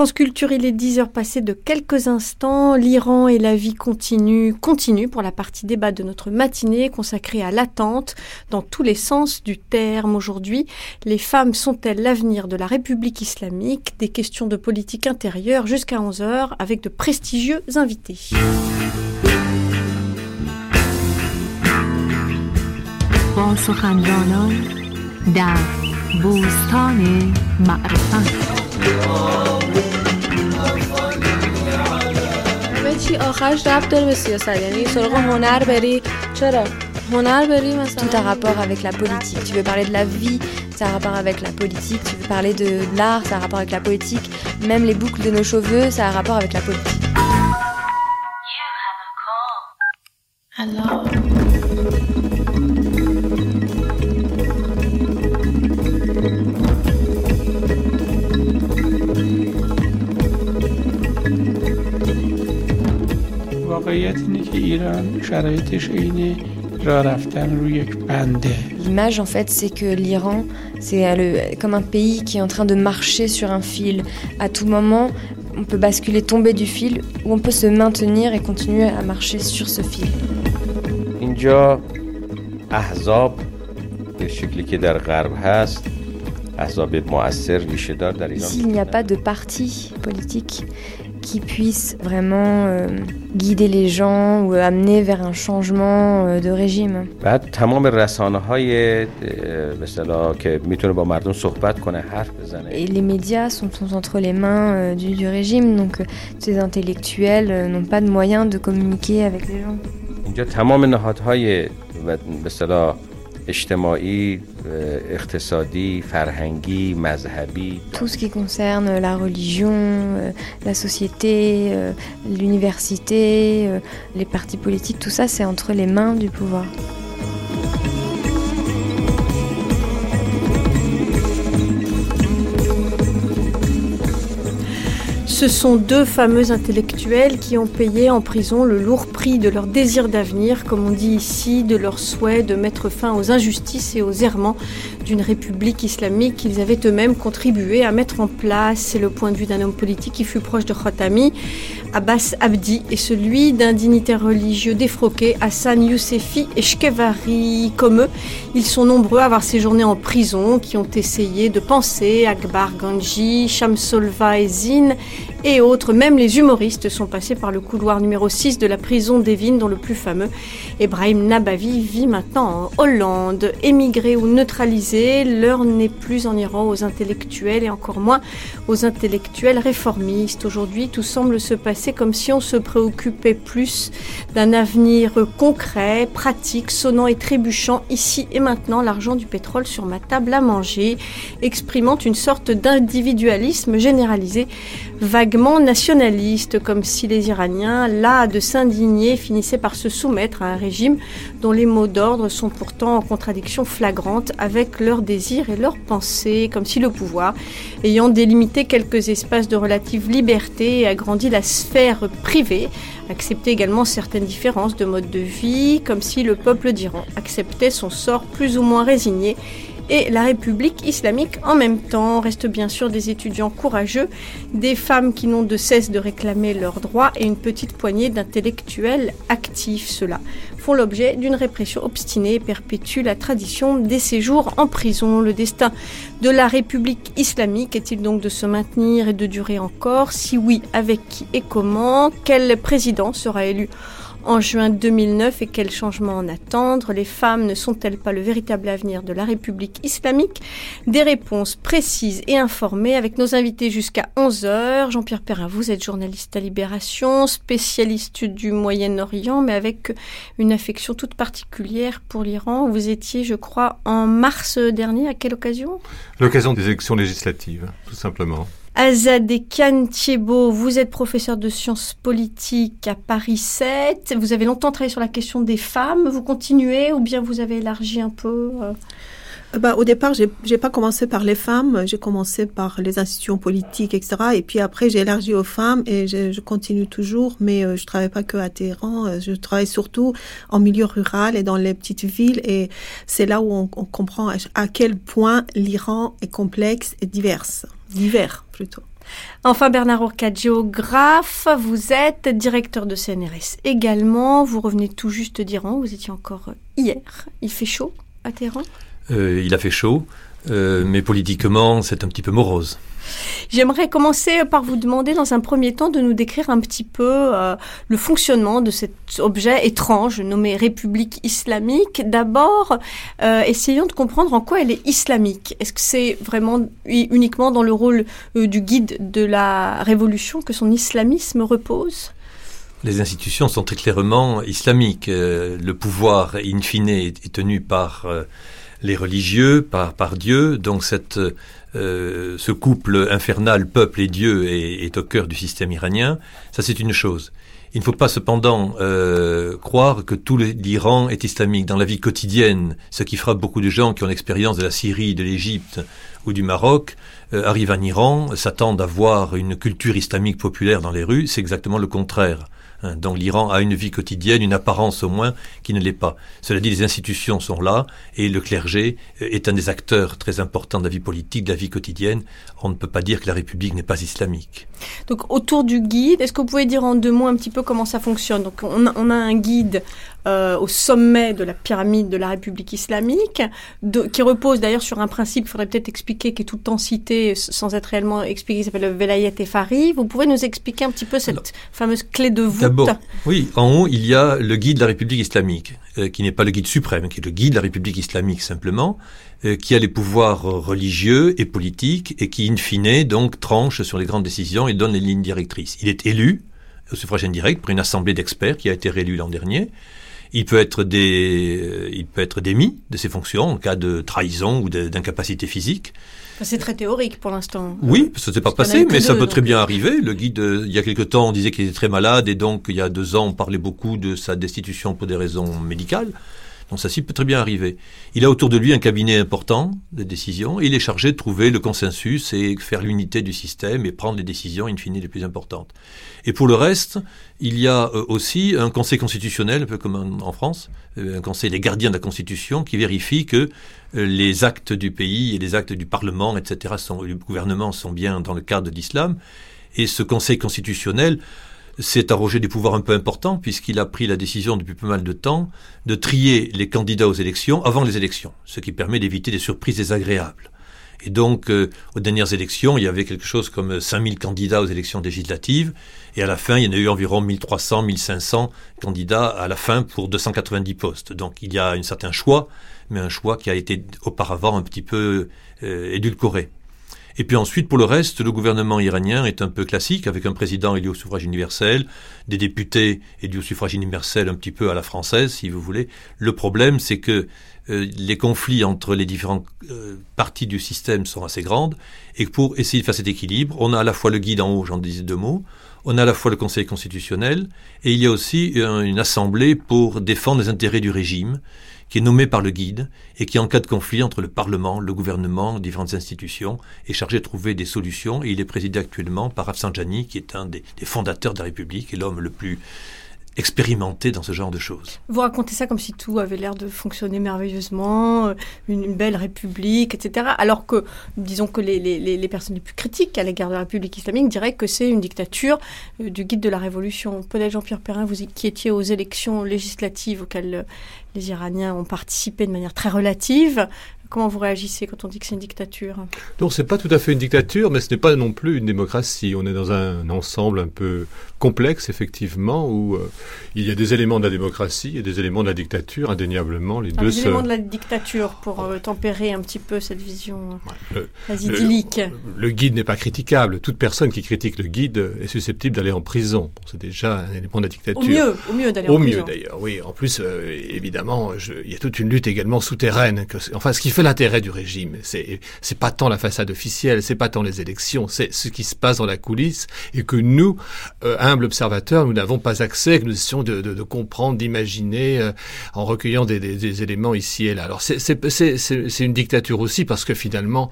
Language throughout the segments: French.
France Culture, il est 10 heures passées de quelques instants. L'Iran et la vie continue, continue pour la partie débat de notre matinée consacrée à l'attente dans tous les sens du terme. Aujourd'hui, les femmes sont-elles l'avenir de la République islamique? Des questions de politique intérieure jusqu'à 11 heures avec de prestigieux invités. Tout a rapport avec la politique. Tu veux parler de la vie, ça a rapport avec la politique. Tu veux parler de l'art, ça a rapport avec la politique. Même les boucles de nos cheveux, ça a rapport avec la politique. Alors? L'image en fait c'est que l'Iran c'est comme un pays qui est en train de marcher sur un fil. À tout moment on peut basculer, tomber du fil ou on peut se maintenir et continuer à marcher sur ce fil. Ici, il n'y a pas de parti politique qui puisse vraiment euh, guider les gens ou amener vers un changement euh, de régime. Et les médias sont, entre les mains euh, du, régime, donc ces intellectuels n'ont pas de moyens de communiquer avec les gens. Tout ce qui concerne la religion, la société, l'université, les partis politiques, tout ça c'est entre les mains du pouvoir. Ce sont deux fameux intellectuels qui ont payé en prison le lourd prix de leur désir d'avenir, comme on dit ici, de leur souhait de mettre fin aux injustices et aux errements d'une république islamique qu'ils avaient eux-mêmes contribué à mettre en place. C'est le point de vue d'un homme politique qui fut proche de Khatami, Abbas Abdi, et celui d'un dignitaire religieux défroqué, Hassan Youssefi et Shkevari. Comme eux, ils sont nombreux à avoir séjourné en prison, qui ont essayé de penser Akbar Ganji, Shamsolva et Zin et autres, même les humoristes sont passés par le couloir numéro 6 de la prison d'Evin, dont le plus fameux, Ebrahim Nabavi, vit maintenant en Hollande. Émigré ou neutralisé, l'heure n'est plus en Iran aux intellectuels et encore moins aux intellectuels réformistes. Aujourd'hui, tout semble se passer comme si on se préoccupait plus d'un avenir concret, pratique, sonnant et trébuchant, ici et maintenant, l'argent du pétrole sur ma table à manger, exprimant une sorte d'individualisme généralisé vaguement nationaliste, comme si les Iraniens, là de s'indigner, finissaient par se soumettre à un régime dont les mots d'ordre sont pourtant en contradiction flagrante avec leurs désirs et leurs pensées, comme si le pouvoir, ayant délimité quelques espaces de relative liberté et agrandi la sphère privée, acceptait également certaines différences de mode de vie, comme si le peuple d'Iran acceptait son sort plus ou moins résigné et la République islamique en même temps. Restent bien sûr des étudiants courageux, des femmes qui n'ont de cesse de réclamer leurs droits et une petite poignée d'intellectuels actifs. Cela font l'objet d'une répression obstinée et perpétuent la tradition des séjours en prison. Le destin de la République islamique est-il donc de se maintenir et de durer encore? Si oui, avec qui et comment? Quel président sera élu en juin 2009 et quels changements en attendre? Les femmes ne sont-elles pas le véritable avenir de la République islamique? Des réponses précises et informées avec nos invités jusqu'à 11h. Jean-Pierre Perrin, vous êtes journaliste à Libération, spécialiste du Moyen-Orient, mais avec une affection toute particulière pour l'Iran. Vous étiez, je crois, en mars dernier. À quelle occasion? L'occasion des élections législatives, tout simplement. Azadekian Thiebaud, vous êtes professeur de sciences politiques à Paris 7. Vous avez longtemps travaillé sur la question des femmes. Vous continuez ou bien vous avez élargi un peu euh? Euh, bah, au départ, j'ai, j'ai pas commencé par les femmes, j'ai commencé par les institutions politiques, etc. Et puis après, j'ai élargi aux femmes et je, continue toujours, mais euh, je travaille pas que à Téhéran, je travaille surtout en milieu rural et dans les petites villes. Et c'est là où on, comprend à quel point l'Iran est complexe et diverse divers plutôt. Enfin, Bernard Orca, géographe, vous êtes directeur de CNRS également. Vous revenez tout juste d'Iran, vous étiez encore hier. Il fait chaud à Téhéran? Euh, Il a fait chaud, euh, mais politiquement, c'est un petit peu morose. J'aimerais commencer par vous demander dans un premier temps de nous décrire un petit peu euh, le fonctionnement de cet objet étrange nommé République islamique. D'abord, euh, essayons de comprendre en quoi elle est islamique. Est-ce que c'est vraiment uniquement dans le rôle euh, du guide de la révolution que son islamisme repose? Les institutions sont très clairement islamiques. le pouvoir, in fine, est, tenu par les religieux, par, par Dieu. Donc cette euh, ce couple infernal peuple et Dieu est, au cœur du système iranien, ça c'est une chose. Il ne faut pas cependant euh, croire que tout l'Iran est islamique. Dans la vie quotidienne, ce qui frappe beaucoup de gens qui ont l'expérience de la Syrie, de l'Égypte ou du Maroc, euh, arrivent en Iran, s'attendent à voir une culture islamique populaire dans les rues, c'est exactement le contraire. Hein, donc l'Iran a une vie quotidienne, une apparence au moins, qui ne l'est pas. Cela dit, les institutions sont là et le clergé euh, est un des acteurs très importants de la vie politique, de la vie quotidienne. On ne peut pas dire que la République n'est pas islamique. Donc autour du guide, est-ce que vous pouvez dire en deux mots un petit peu comment ça fonctionne? Donc on a, on a un guide euh, au sommet de la pyramide de la République islamique, qui repose d'ailleurs sur un principe, il faudrait peut-être expliquer, qui est tout le temps cité sans être réellement expliqué, qui s'appelle le Velayet Efari. Vous pouvez nous expliquer un petit peu cette fameuse clé de voûte? D'abord, oui, en haut, il y a le guide de la République islamique, euh, qui n'est pas le guide suprême, qui est le guide de la République islamique simplement, euh, qui a les pouvoirs religieux et politiques et qui, in fine, donc, tranche sur les grandes décisions et donne les lignes directrices. Il est élu au suffrage indirect par une assemblée d'experts qui a été réélue l'an dernier il peut être des, euh, il peut être démis de ses fonctions en cas de trahison ou d'incapacité physique. C'est très théorique pour l'instant. Oui, ça ne s'est pas passé, mais ça peut très bien arriver. Le guide, euh, il y a quelque temps, on disait qu'il était très malade et donc il y a deux ans, on parlait beaucoup de sa destitution pour des raisons médicales. Donc ça peut très bien arriver. Il a autour de lui un cabinet important de décision il est chargé de trouver le consensus et faire l'unité du système et prendre les décisions in fine les plus importantes. Et pour le reste, il y a euh, aussi un conseil constitutionnel, un peu comme en France, euh, un conseil des gardiens de la Constitution qui vérifie que euh, les actes du pays et les actes du Parlement, etc., du gouvernement sont bien dans le cadre de l'islam. Et ce conseil constitutionnel s'est arrogé des pouvoirs un peu importants puisqu'il a pris la décision depuis pas mal de temps de trier les candidats aux élections avant les élections, ce qui permet d'éviter des surprises désagréables. Et donc, euh, aux dernières élections, il y avait quelque chose comme 5000 candidats aux élections législatives, et à la fin, il y en a eu environ 1300, 1500 candidats à la fin pour 290 postes. Donc, il y a un certain choix, mais un choix qui a été auparavant un petit peu euh, édulcoré. Et puis ensuite, pour le reste, le gouvernement iranien est un peu classique, avec un président élu au suffrage universel, des députés élus au suffrage universel un petit peu à la française, si vous voulez. Le problème, c'est que euh, les conflits entre les différentes euh, parties du système sont assez grandes, et pour essayer de faire cet équilibre, on a à la fois le guide en haut, j'en disais deux mots, on a à la fois le Conseil constitutionnel, et il y a aussi une assemblée pour défendre les intérêts du régime, qui est nommé par le guide et qui, en cas de conflit entre le Parlement, le gouvernement, différentes institutions, est chargé de trouver des solutions. Il est présidé actuellement par Rafsanjani, qui est un des, fondateurs de la République et l'homme le plus expérimenté dans ce genre de choses. Vous racontez ça comme si tout avait l'air de fonctionner merveilleusement, euh, une, belle république, etc. Alors que, disons que les, les, les, personnes les plus critiques à l'égard de la République islamique diraient que c'est une dictature euh, du guide de la Révolution. Peut-être Jean-Pierre Perrin, vous qui étiez aux élections législatives auxquelles euh, les Iraniens ont participé de manière très relative, Comment vous réagissez quand on dit que c'est une dictature Non, c'est pas tout à fait une dictature, mais ce n'est pas non plus une démocratie. On est dans un ensemble un peu complexe, effectivement, où euh, il y a des éléments de la démocratie et des éléments de la dictature, indéniablement. Les deux des éléments de la dictature pour euh, tempérer un petit peu cette vision euh, idyllique. Le, guide n'est pas critiquable. Toute personne qui critique le guide est susceptible d'aller en prison. c'est déjà un élément de la dictature. Au mieux, au mieux d'aller en prison. Au mieux d'ailleurs, oui. En plus, évidemment, je, il y a toute une lutte également souterraine. Que, enfin, ce qui fait l'intérêt du régime. C'est c'est pas tant la façade officielle, c'est pas tant les élections, c'est ce qui se passe dans la coulisse et que nous, euh, humbles observateurs, nous n'avons pas accès, que nous essayons de, comprendre, d'imaginer euh, en recueillant des, éléments ici et là. Alors c'est une dictature aussi parce que finalement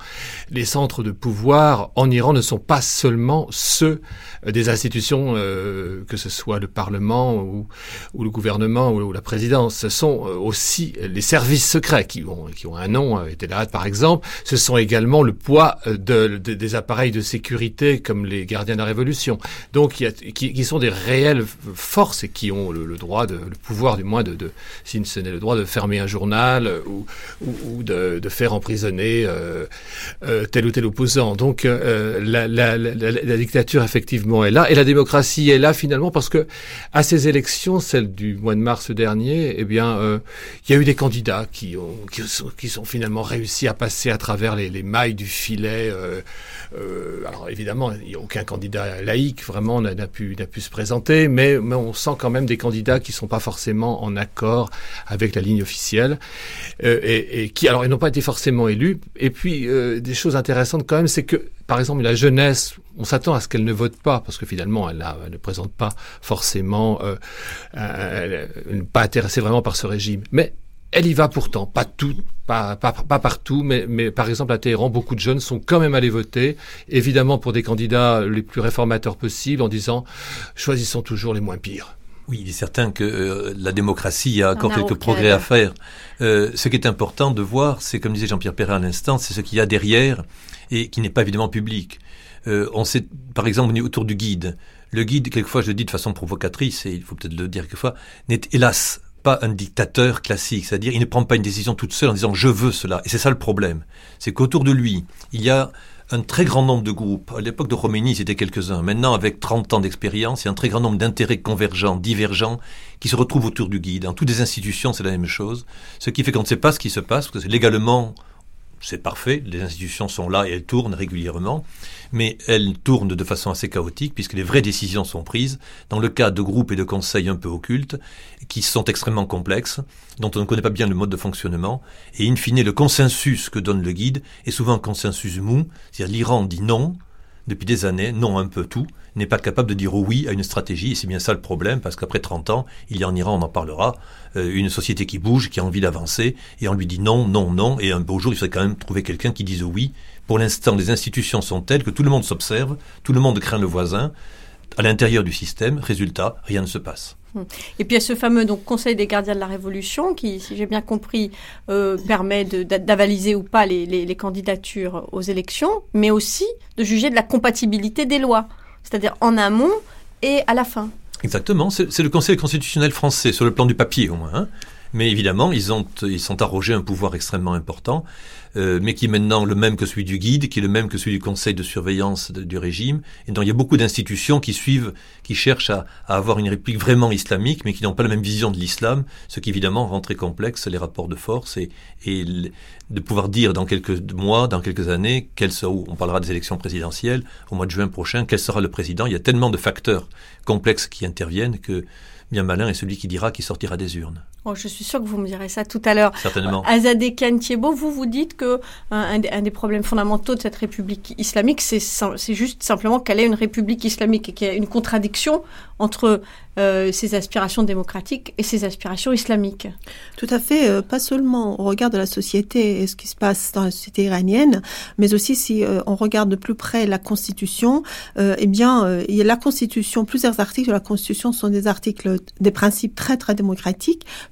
les centres de pouvoir en Iran ne sont pas seulement ceux des institutions, euh, que ce soit le Parlement ou, ou le gouvernement ou, ou, la présidence, ce sont aussi les services secrets qui ont, qui ont un nom Iran était là, par exemple. Ce sont également le poids de, des appareils de sécurité comme les gardiens de la Révolution. Donc, qui, sont des réelles forces et qui ont le, droit, le pouvoir du moins de, de si ce n'est le droit de fermer un journal ou, ou, de, faire emprisonner euh, euh, tel ou tel opposant. Donc, euh, la, dictature effectivement est là et la démocratie est là finalement parce que à ces élections, celle du mois de mars dernier, eh bien, euh, il y a eu des candidats qui ont qui sont finalement réussi à passer à travers les, les mailles du filet. Euh, euh, alors évidemment, aucun candidat laïque vraiment n'a pu, se présenter, mais, on sent quand même des candidats qui sont pas forcément en accord avec la ligne officielle euh, et, qui alors ils n'ont pas été forcément élus. Et puis des choses intéressantes quand même, c'est que par exemple la jeunesse, on s'attend à ce qu'elle ne vote pas parce que finalement elle, ne présente pas forcément, elle, pas intéressée vraiment par ce régime, mais elle y va pourtant, pas tout, pas, pas, pas partout, mais, mais, par exemple à Téhéran, beaucoup de jeunes sont quand même allés voter, évidemment pour des candidats les plus réformateurs possibles, en disant choisissons toujours les moins pires. Oui, il est certain que euh, la démocratie a encore quelques progrès à faire. Euh, ce qui est important de voir, c'est comme disait Jean-Pierre Perrin à l'instant, c'est ce qu'il y a derrière et qui n'est pas évidemment public. Euh, on sait, par exemple, autour du guide. Le guide, quelquefois, je le dis de façon provocatrice, et il faut peut-être le dire quelquefois, n'est hélas un dictateur classique, c'est-à-dire il ne prend pas une décision toute seule en disant je veux cela. Et c'est ça le problème, c'est qu'autour de lui, il y a un très grand nombre de groupes. À l'époque de Khomeini, c'était quelques-uns. Maintenant, avec 30 ans d'expérience, il y a un très grand nombre d'intérêts convergents, divergents, qui se retrouvent autour du guide. Dans toutes les institutions, c'est la même chose. Ce qui fait qu'on ne sait pas ce qui se passe, parce que légalement, c'est parfait, les institutions sont là et elles tournent régulièrement, mais elles tournent de façon assez chaotique puisque les vraies décisions sont prises dans le cas de groupes et de conseils un peu occultes qui sont extrêmement complexes, dont on ne connaît pas bien le mode de fonctionnement, et in fine le consensus que donne le guide est souvent un consensus mou, c'est-à-dire l'Iran dit non depuis des années, non un peu tout, n'est pas capable de dire oui à une stratégie, et c'est bien ça le problème, parce qu'après 30 ans, il y en Iran, on en parlera, euh, une société qui bouge, qui a envie d'avancer, et on lui dit non, non, non, et un beau jour, il faudrait quand même trouver quelqu'un qui dise oui. Pour l'instant, les institutions sont telles que tout le monde s'observe, tout le monde craint le voisin, à l'intérieur du système, résultat, rien ne se passe. Et puis il y a ce fameux Conseil des gardiens de la Révolution qui, si j'ai bien compris, euh, permet d'avaliser ou pas les, candidatures aux élections, mais aussi de juger de la compatibilité des lois c'est-à-dire en amont et à la fin. Exactement, c'est le Conseil constitutionnel français, sur le plan du papier au moins. Hein. Mais évidemment, ils, ont, ils sont arrogés un pouvoir extrêmement important. Euh, mais qui est maintenant le même que celui du guide, qui est le même que celui du conseil de surveillance du régime. Et donc il y a beaucoup d'institutions qui suivent, qui cherchent à, avoir une république vraiment islamique, mais qui n'ont pas la même vision de l'islam, ce qui évidemment rend très complexe les rapports de force et, et de pouvoir dire dans quelques mois, dans quelques années, quel sera, on parlera des élections présidentielles au mois de juin prochain, quel sera le président. Il y a tellement de facteurs complexes qui interviennent que bien malin est celui qui dira qui sortira des urnes. Oh, je suis sûr que vous me direz ça tout à l'heure. Certainement. Azadeh Thiébaut, vous vous dites que un, un, des problèmes fondamentaux de cette République islamique, c'est juste simplement qu'elle est une République islamique et qu'il y a une contradiction entre euh, ses aspirations démocratiques et ses aspirations islamiques. Tout à fait, euh, pas seulement au regard de la société et ce qui se passe dans la société iranienne, mais aussi si euh, on regarde de plus près la Constitution, euh, eh bien, euh, il y a la Constitution, plusieurs articles de la Constitution sont des articles, des principes très très démocratiques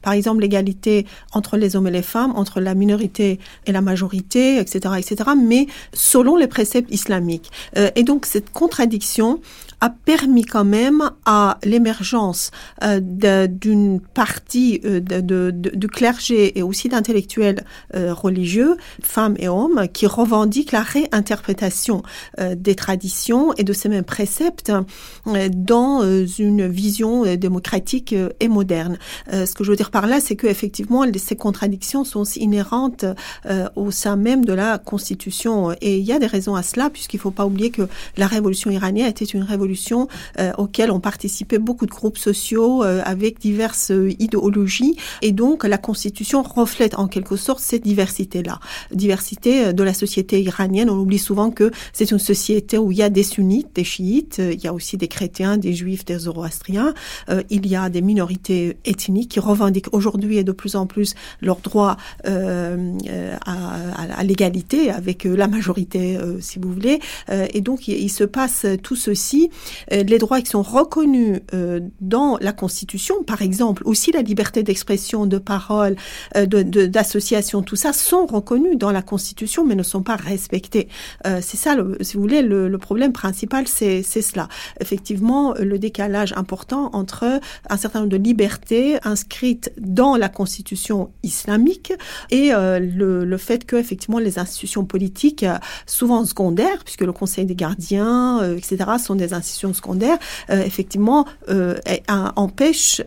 par exemple l'égalité entre les hommes et les femmes, entre la minorité et la majorité, etc., etc., mais selon les préceptes islamiques. Euh, et donc cette contradiction a permis quand même à l'émergence euh, d'une partie euh, de, de, clergé et aussi d'intellectuels euh, religieux, femmes et hommes, qui revendiquent la réinterprétation des traditions et de ces mêmes préceptes dans une vision démocratique et moderne. ce que je veux dire par là, c'est que effectivement ces contradictions sont inhérentes au sein même de la Constitution. Et il y a des raisons à cela, puisqu'il ne faut pas oublier que la révolution iranienne était une révolution révolution euh, ont participé beaucoup de groupes sociaux euh, avec diverses euh, idéologies. Et donc, la Constitution reflète en quelque sorte cette diversité-là. Diversité de la société iranienne. On oublie souvent que c'est une société où il y a des sunnites, des chiites, il y a aussi des chrétiens, des juifs, des zoroastriens. il y a des minorités ethniques qui revendiquent aujourd'hui et de plus en plus leur droit euh, à, à, à l'égalité avec la majorité, euh, si vous voulez. Euh, et donc, il, il, se passe tout ceci les droits qui sont reconnus dans la Constitution, par exemple, aussi la liberté d'expression, de parole, d'association, tout ça, sont reconnus dans la Constitution, mais ne sont pas respectés. c'est ça, si vous voulez, le, problème principal, c'est cela. Effectivement, le décalage important entre un certain nombre de libertés inscrites dans la Constitution islamique et le, fait que effectivement les institutions politiques, euh, souvent secondaires, puisque le Conseil des gardiens, euh, etc., sont des institutions secondaires, euh, effectivement empêchent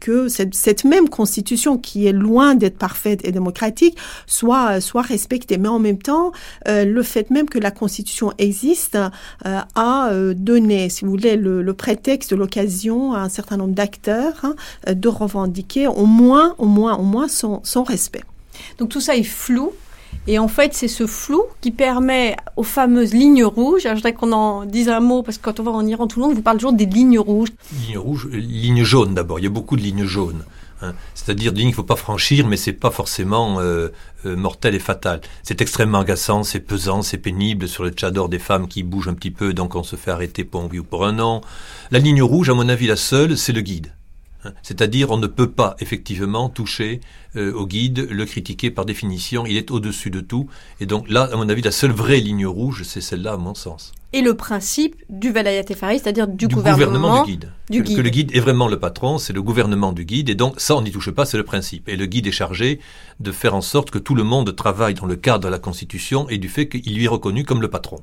que cette, même constitution, qui est loin d'être parfaite et démocratique, soit soit respectée. Mais en même temps, le fait même que la constitution existe a donné, si vous voulez, le, le prétexte, l'occasion à un certain nombre d'acteurs hein, de revendiquer au moins, au moins, au moins son respect. Donc tout ça est flou. Et en fait, c'est ce flou qui permet aux fameuses lignes rouges. je voudrais qu'on en dise un mot parce que quand on va en Iran, tout le monde vous parle toujours des lignes rouges. Lignes rouges, euh, lignes jaunes d'abord. Il y a beaucoup de lignes jaunes. Hein. C'est-à-dire des lignes qu'il ne faut pas franchir, mais c'est pas forcément euh, euh, mortel et fatal. C'est extrêmement agaçant, c'est pesant, c'est pénible. Sur le tchador, des femmes qui bougent un petit peu, donc on se fait arrêter pour un oui ou pour un an. La ligne rouge, à mon avis, la seule, c'est le guide. Hein. C'est-à-dire, on ne peut pas effectivement toucher euh, au guide, le critiquer par définition, il est au-dessus de tout. Et donc là, à mon avis, la seule vraie ligne rouge, c'est celle-là, à mon sens. Et le principe du Velayat Efari, c'est-à-dire du, gouvernement, du guide. que, le guide est vraiment le patron, c'est le gouvernement du guide, et donc ça, on n'y touche pas, c'est le principe. Et le guide est chargé de faire en sorte que tout le monde travaille dans le cadre de la Constitution et du fait qu'il lui est reconnu comme le patron.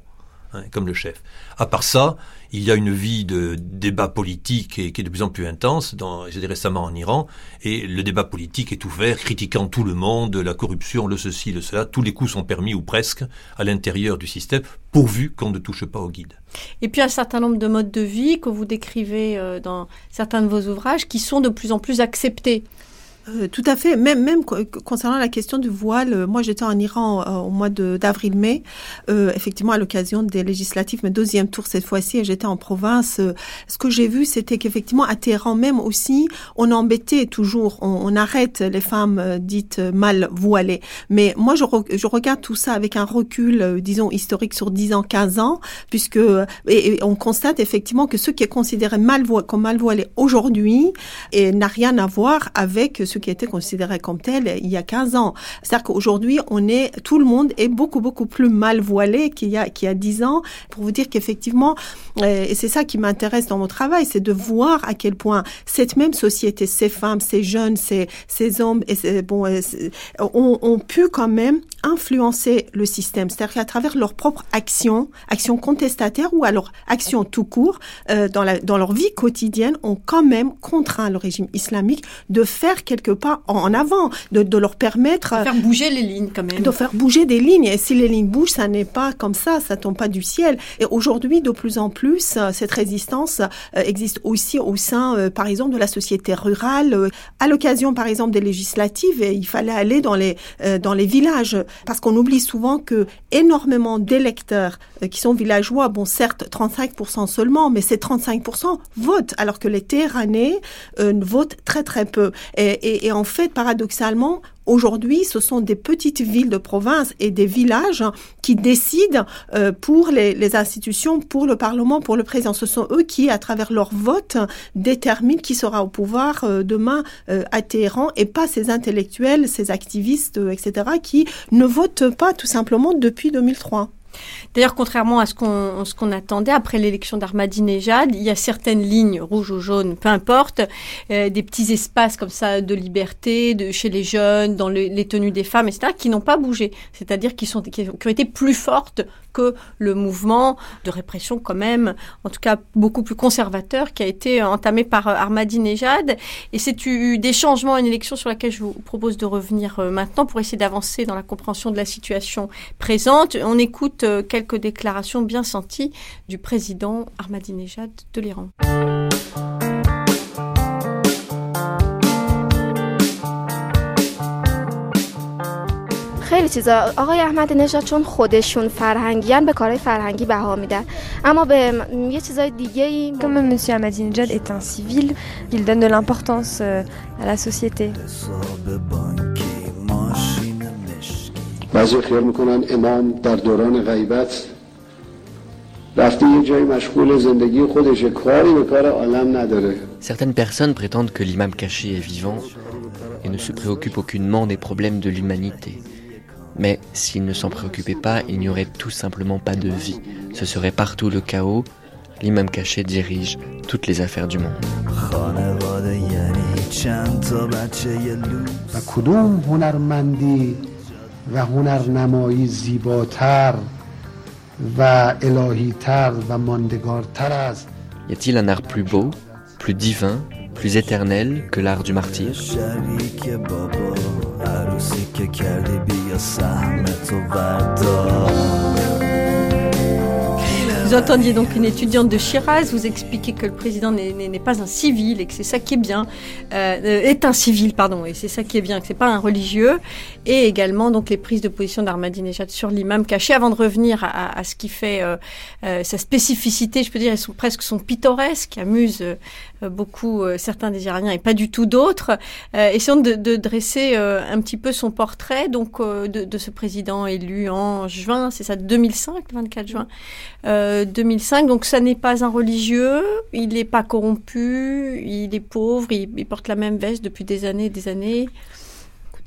Hein, comme le chef. À part ça, il y a une vie de débat politique qui est, de plus en plus intense. J'étais récemment en Iran et le débat politique est ouvert, critiquant tout le monde, la corruption, le ceci, le cela. Tous les coups sont permis ou presque à l'intérieur du système, pourvu qu'on ne touche pas au guide. Et puis un certain nombre de modes de vie que vous décrivez euh, dans certains de vos ouvrages qui sont de plus en plus acceptés. Euh, tout à fait. Même, même concernant la question du voile, euh, moi j'étais en Iran euh, au mois d'avril-mai, effectivement à l'occasion des législatives, mais deuxième tour cette fois-ci, et j'étais en province. ce que j'ai vu, c'était qu'effectivement à Téhéran même aussi, on embêtait toujours, on, arrête les femmes dites mal voilées. Mais moi je, je regarde tout ça avec un recul, disons historique sur 10 ans, 15 ans, puisque et, on constate effectivement que ce qui est considéré mal comme mal voilé aujourd'hui n'a rien à voir avec ce qui était considéré comme tel il y a 15 ans. C'est-à-dire qu'aujourd'hui, on est, tout le monde est beaucoup, beaucoup plus mal voilé qu'il y a, qu'il y a 10 ans. Pour vous dire qu'effectivement, euh, et c'est ça qui m'intéresse dans mon travail, c'est de voir à quel point cette même société, ces femmes, ces jeunes, ces, ces hommes, et bon, euh, ont, ont pu quand même influencer le système. C'est-à-dire qu'à travers leur propre action, action contestataire ou alors action tout court, euh, dans, la, dans leur vie quotidienne, ont quand même contraint le régime islamique de faire quelque quelque part en avant, de, de leur permettre... De faire bouger les lignes quand même. De faire bouger des lignes. Et si les lignes bougent, ça n'est pas comme ça, ça tombe pas du ciel. Et aujourd'hui, de plus en plus, euh, cette résistance euh, existe aussi au sein, euh, par exemple, de la société rurale. À l'occasion, par exemple, des législatives, il fallait aller dans les, dans les villages. Parce qu'on oublie souvent que énormément d'électeurs qui sont villageois, bon, certes, 35% seulement, mais ces 35% votent, alors que les Téhéranais votent très très peu. Et, en fait, paradoxalement, Aujourd'hui, ce sont des petites villes de province et des villages qui décident euh, pour les, institutions, pour le Parlement, pour le président. Ce sont eux qui, à travers leur vote, déterminent qui sera au pouvoir euh, demain euh, à Téhéran et pas ces intellectuels, ces activistes, etc., qui ne votent pas tout simplement depuis 2003. D'ailleurs, contrairement à ce qu'on attendait après l'élection d'Ahmadinejad, il y a certaines lignes rouges ou jaunes, peu importe, euh, des petits espaces comme ça de liberté, chez les jeunes, dans les tenues des femmes, etc., qui n'ont pas bougé. C'est-à-dire qui qui ont été plus fortes que le mouvement de répression quand même, en tout cas beaucoup plus conservateur, qui a été entamé par euh, Ahmadinejad. Et c'est des changements à une élection sur laquelle je vous propose de revenir euh, maintenant pour essayer d'avancer dans la compréhension de la situation présente. On écoute euh, quelques déclarations bien senties du président Ahmadinejad de l'Iran. خیلی چیزا آقای احمد نژاد چون خودشون فرهنگیان به کارهای فرهنگی بها میدن اما به یه چیزای دیگه ای Comme monsieur Ahmadinejad est un civil, il donne de l'importance à la société. بعضی خیال میکنن امام در دوران غیبت Certaines personnes prétendent que l'imam caché est vivant et ne se préoccupe aucunement des problèmes de l'humanité. Mais s'il ne s'en préoccupait pas, il n'y aurait tout simplement pas de vie. Ce serait partout le chaos. L'imam caché dirige toutes les affaires du monde. Y a-t-il un art plus beau, plus divin, plus éternel que l'art du martyr? Vous entendiez donc une étudiante de Shiraz vous expliquer que le président n'est pas un civil et que c'est ça qui est bien, euh, est un civil, pardon, et c'est ça qui est bien, que c'est pas un religieux, et également donc les prises de position d'Ahmadinejad sur l'imam caché. Avant de revenir à, ce qui fait euh, euh, sa spécificité, je peux dire, elles sont presque son pittoresque, amuse euh, beaucoup euh, certains des Iraniens et pas du tout d'autres. essayons de, de dresser un petit peu son portrait donc de, de, ce président élu en juin, c'est ça, 2005, le 24 juin. 2005. Donc ça n'est pas un religieux, il n'est pas corrompu, il est pauvre, il, il porte la même veste depuis des années et des années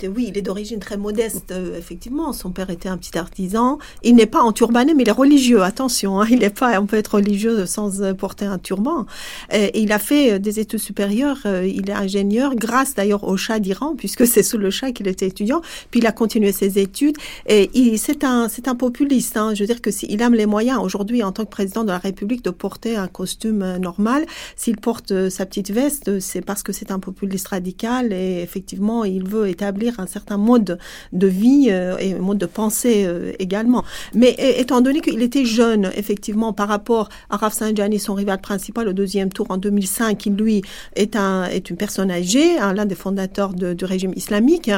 oui, il est d'origine très modeste, euh, effectivement. Son père était un petit artisan. Il n'est pas en turbané, mais il est religieux. Attention, hein, il n'est pas, on peut être religieux sans euh, porter un turban. Et il a fait euh, des études supérieures. il est ingénieur, grâce d'ailleurs au Shah d'Iran, puisque c'est sous le Shah qu'il était étudiant. Puis il a continué ses études. Et c'est un, c'est un populiste. Hein. Je veux dire que s'il a les moyens aujourd'hui, en tant que président de la République, de porter un costume normal, s'il porte sa petite veste, c'est parce que c'est un populiste radical et effectivement, il veut établir un certain mode de vie euh, et mode de pensée euh, également. Mais étant donné qu'il était jeune, effectivement, par rapport à Rafsanjani, son rival principal au deuxième tour en 2005, qui lui est, un, est une personne âgée, hein, l'un des fondateurs du régime islamique,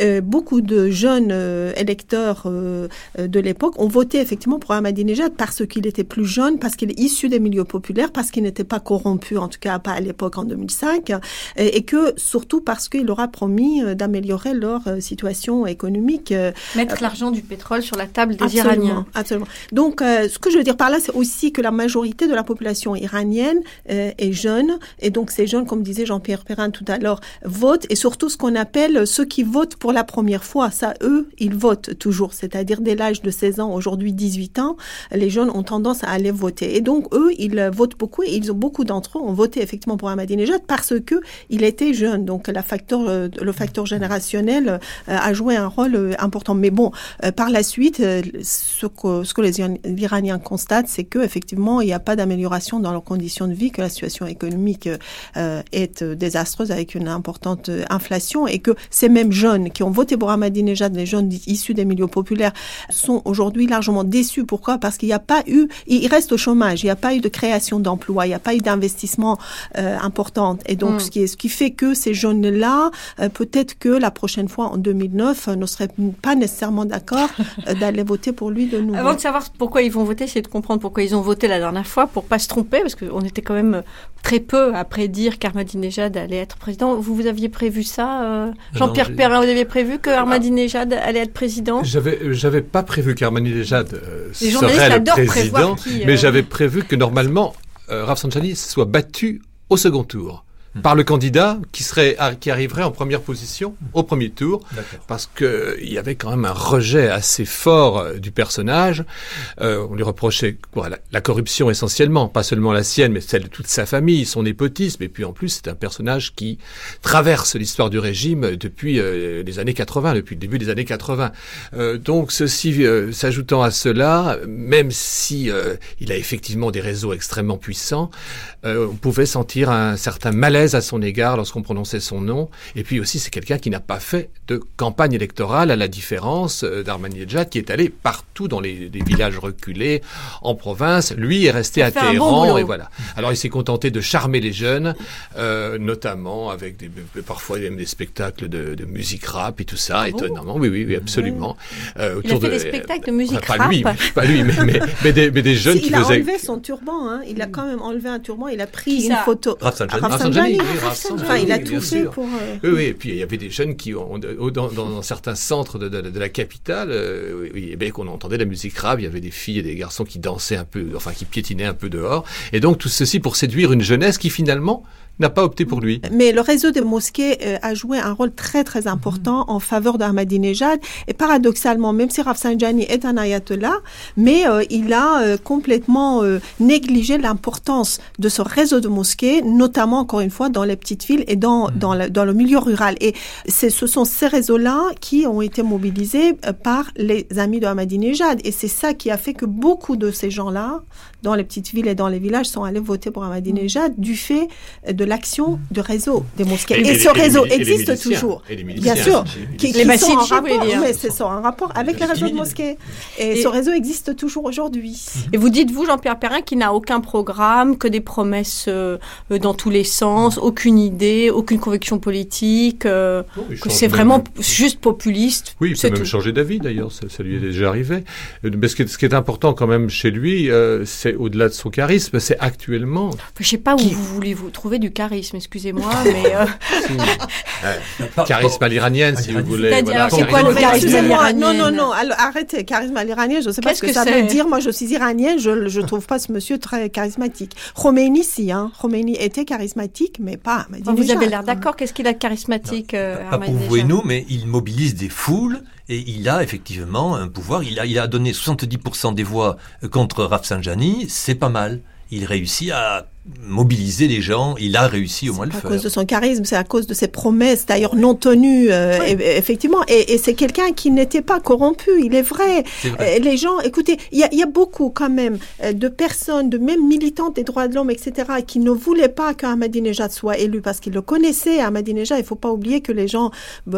euh, beaucoup de jeunes électeurs de l'époque ont voté effectivement pour Ahmadinejad parce qu'il était plus jeune, parce qu'il est issu des milieux populaires, parce qu'il n'était pas corrompu, en tout cas pas à l'époque en 2005, et, et que surtout parce qu'il aura promis d'améliorer leur euh, situation économique. Euh, Mettre l'argent du pétrole sur la table des Iraniens. Absolument. Donc, euh, ce que je veux dire par là, c'est aussi que la majorité de la population iranienne est jeune. Et donc, ces jeunes, comme disait Jean-Pierre Perrin tout à l'heure, votent. Et surtout, ce qu'on appelle ceux qui votent pour la première fois. Ça, eux, ils votent toujours. C'est-à-dire, dès l'âge de 16 ans, aujourd'hui 18 ans, les jeunes ont tendance à aller voter. Et donc, eux, ils votent beaucoup. Et ils ont beaucoup d'entre eux ont voté effectivement pour Ahmadinejad parce que il était jeune. Donc, la facteur, le facteur générationnel euh, a joué un rôle euh, important. Mais bon, euh, par la suite, ce que, ce que les Iraniens constatent, c'est qu'effectivement, il n'y a pas d'amélioration dans leurs conditions de vie, que la situation économique est désastreuse avec une importante inflation et que ces mêmes jeunes qui ont voté pour Ahmadinejad, les jeunes issus des milieux populaires, sont aujourd'hui largement déçus. Pourquoi? Parce qu'il n'y a pas eu, ils restent au chômage, il n'y a pas eu de création d'emplois, il n'y a pas eu d'investissement important. Et donc, mm. ce, qui est, ce qui fait que ces jeunes-là, peut-être que la prochaine prochaine fois, en 2009, euh, ne seraient pas nécessairement d'accord euh, d'aller voter pour lui de nouveau. Avant de savoir pourquoi ils vont voter, c'est de comprendre pourquoi ils ont voté la dernière fois, pour pas se tromper, parce qu'on était quand même très peu à prédire qu'Ahmadinejad allait être président. Vous, vous aviez prévu ça euh, Jean-Pierre Perrin, vous aviez prévu que Ahmadinejad allait être président? J'avais, j'avais pas prévu qu'Ahmadinejad serait le président, mais j'avais prévu que normalement, Rafsanjani soit battu au second tour par le candidat qui serait qui arriverait en première position au premier tour parce que il y avait quand même un rejet assez fort euh, du personnage. Euh, on lui reprochait quoi, la, corruption essentiellement pas seulement la sienne mais celle de toute sa famille son népotisme. Et puis en plus c'est un personnage qui traverse l'histoire du régime depuis euh, les années 80 depuis le début des années 80 euh, donc ceci s'ajoutant à cela même si il a effectivement des réseaux extrêmement puissants on pouvait sentir un certain malaise à son égard lorsqu'on prononçait son nom. Et puis aussi, c'est quelqu'un qui n'a pas fait de campagne électorale, à la différence euh, d'Armaniejad, qui est allé partout dans les, villages reculés, en province. Lui est resté à Téhéran, et voilà. Alors, il s'est contenté de charmer les jeunes, euh, notamment avec des, parfois même des spectacles de, musique rap et tout ça, ah étonnamment. Oui, oui, oui, absolument. Euh, autour il a fait de, des spectacles de musique rap. Pas lui, pas lui, mais, mais, mais, des, mais des jeunes qui faisaient... Il a enlevé son turban, hein. Il a quand même enlevé un turban, il a pris une photo. Rafsanjani Enfin, il a tout fait pour. Euh, oui, oui, et puis il y avait des jeunes qui, ont, dans, dans, certains centres de, de, la capitale, euh, oui, eh bien qu'on entendait la musique rap, il y avait des filles et des garçons qui dansaient un peu, enfin qui piétinaient un peu dehors. Et donc tout ceci pour séduire une jeunesse qui finalement n'a pas opté pour lui. Mais le réseau des mosquées euh, a joué un rôle très très important en faveur d'Ahmadinejad. Et paradoxalement, même si Rafsanjani est un ayatollah, mais euh, il a euh, complètement négligé l'importance de ce réseau de mosquées, notamment encore une fois dans les petites villes et dans, mm. dans, le, dans le milieu rural. Et ce sont ces réseaux-là qui ont été mobilisés par les amis de Ahmadinejad. Et c'est ça qui a fait que beaucoup de ces gens-là, dans les petites villes et dans les villages, sont allés voter pour Ahmadinejad mm. du fait de l'action de réseau des mosquées. Et, ce réseau existe toujours. Bien sûr. Qui, les sont en rapport, mais c'est en rapport avec les réseaux de mosquées. Et, ce réseau existe toujours aujourd'hui. Et vous dites, vous, Jean-Pierre Perrin, qu'il n'a aucun programme, que des promesses euh, dans tous les sens, aucune idée, aucune conviction politique, euh, que c'est vraiment juste populiste. Oui, il peut même changer d'avis d'ailleurs, ça, lui est déjà arrivé. Mais ce qui est, ce qui est important quand même chez lui, euh, c'est au-delà de son charisme, c'est actuellement. Je ne sais pas où vous voulez vous trouver du charisme, excusez-moi, mais... Euh... charisme à l'iranienne, si vous voulez. Voilà. c'est quoi le charisme à l'iranienne Non, non, non, alors, arrêtez, charisme à l'iranienne, je ne sais pas ce que, ça veut dire. Moi, je suis iranienne, je ne trouve pas ce monsieur très charismatique. Khomeini, si, hein. Khomeini était charismatique, mais pas Vous avez l'air d'accord, qu'est-ce qu'il a de charismatique, euh, Pas pour vous et nous, mais il mobilise des foules et il a effectivement un pouvoir. Il a, il a donné 70% des voix contre Rafsanjani, c'est pas mal. Il réussit à mobiliser les gens, il a réussi au moins le faire. C'est à cause de son charisme, c'est à cause de ses promesses, d'ailleurs non tenues, euh, effectivement. Et, c'est quelqu'un qui n'était pas corrompu, il est vrai. Euh, les gens, écoutez, il y a, beaucoup quand même euh, de personnes, de même militantes des droits de l'homme, etc., qui ne voulaient pas qu'Ahmadinejad soit élu parce qu'ils le connaissaient. Ahmadinejad, il faut pas oublier que les gens,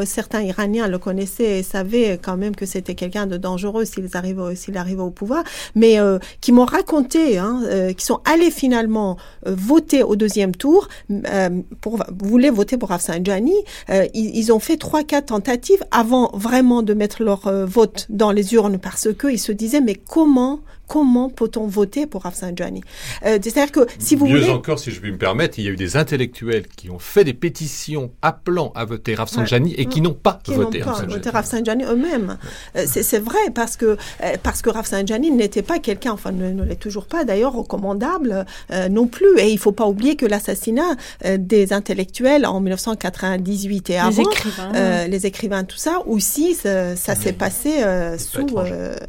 certains Iraniens le connaissaient et savaient quand même que c'était quelqu'un de dangereux s'il arrive, s'il arrive au pouvoir, mais qui m'ont raconté, hein, qui sont allés finalement euh, voter au deuxième tour, euh, pour, voulaient voter pour Rafsanjani, euh, ils, ils, ont fait trois, quatre tentatives avant vraiment de mettre leur vote dans les urnes parce qu'ils se disaient mais comment comment peut-on voter pour Rafsanjani euh, C'est-à-dire que si vous Mieux encore, si je puis me permettre, il y a eu des intellectuels qui ont fait des pétitions appelant à voter Rafsanjani et qui n'ont pas voté Rafsanjani. eux-mêmes. Euh, c'est vrai parce que euh, parce que Rafsanjani n'était pas quelqu'un, enfin ne, l'est toujours pas d'ailleurs recommandable euh, non plus. Et il faut pas oublier que l'assassinat des intellectuels en 1998 et avant, les écrivains, les écrivains tout ça aussi, ça, s'est passé sous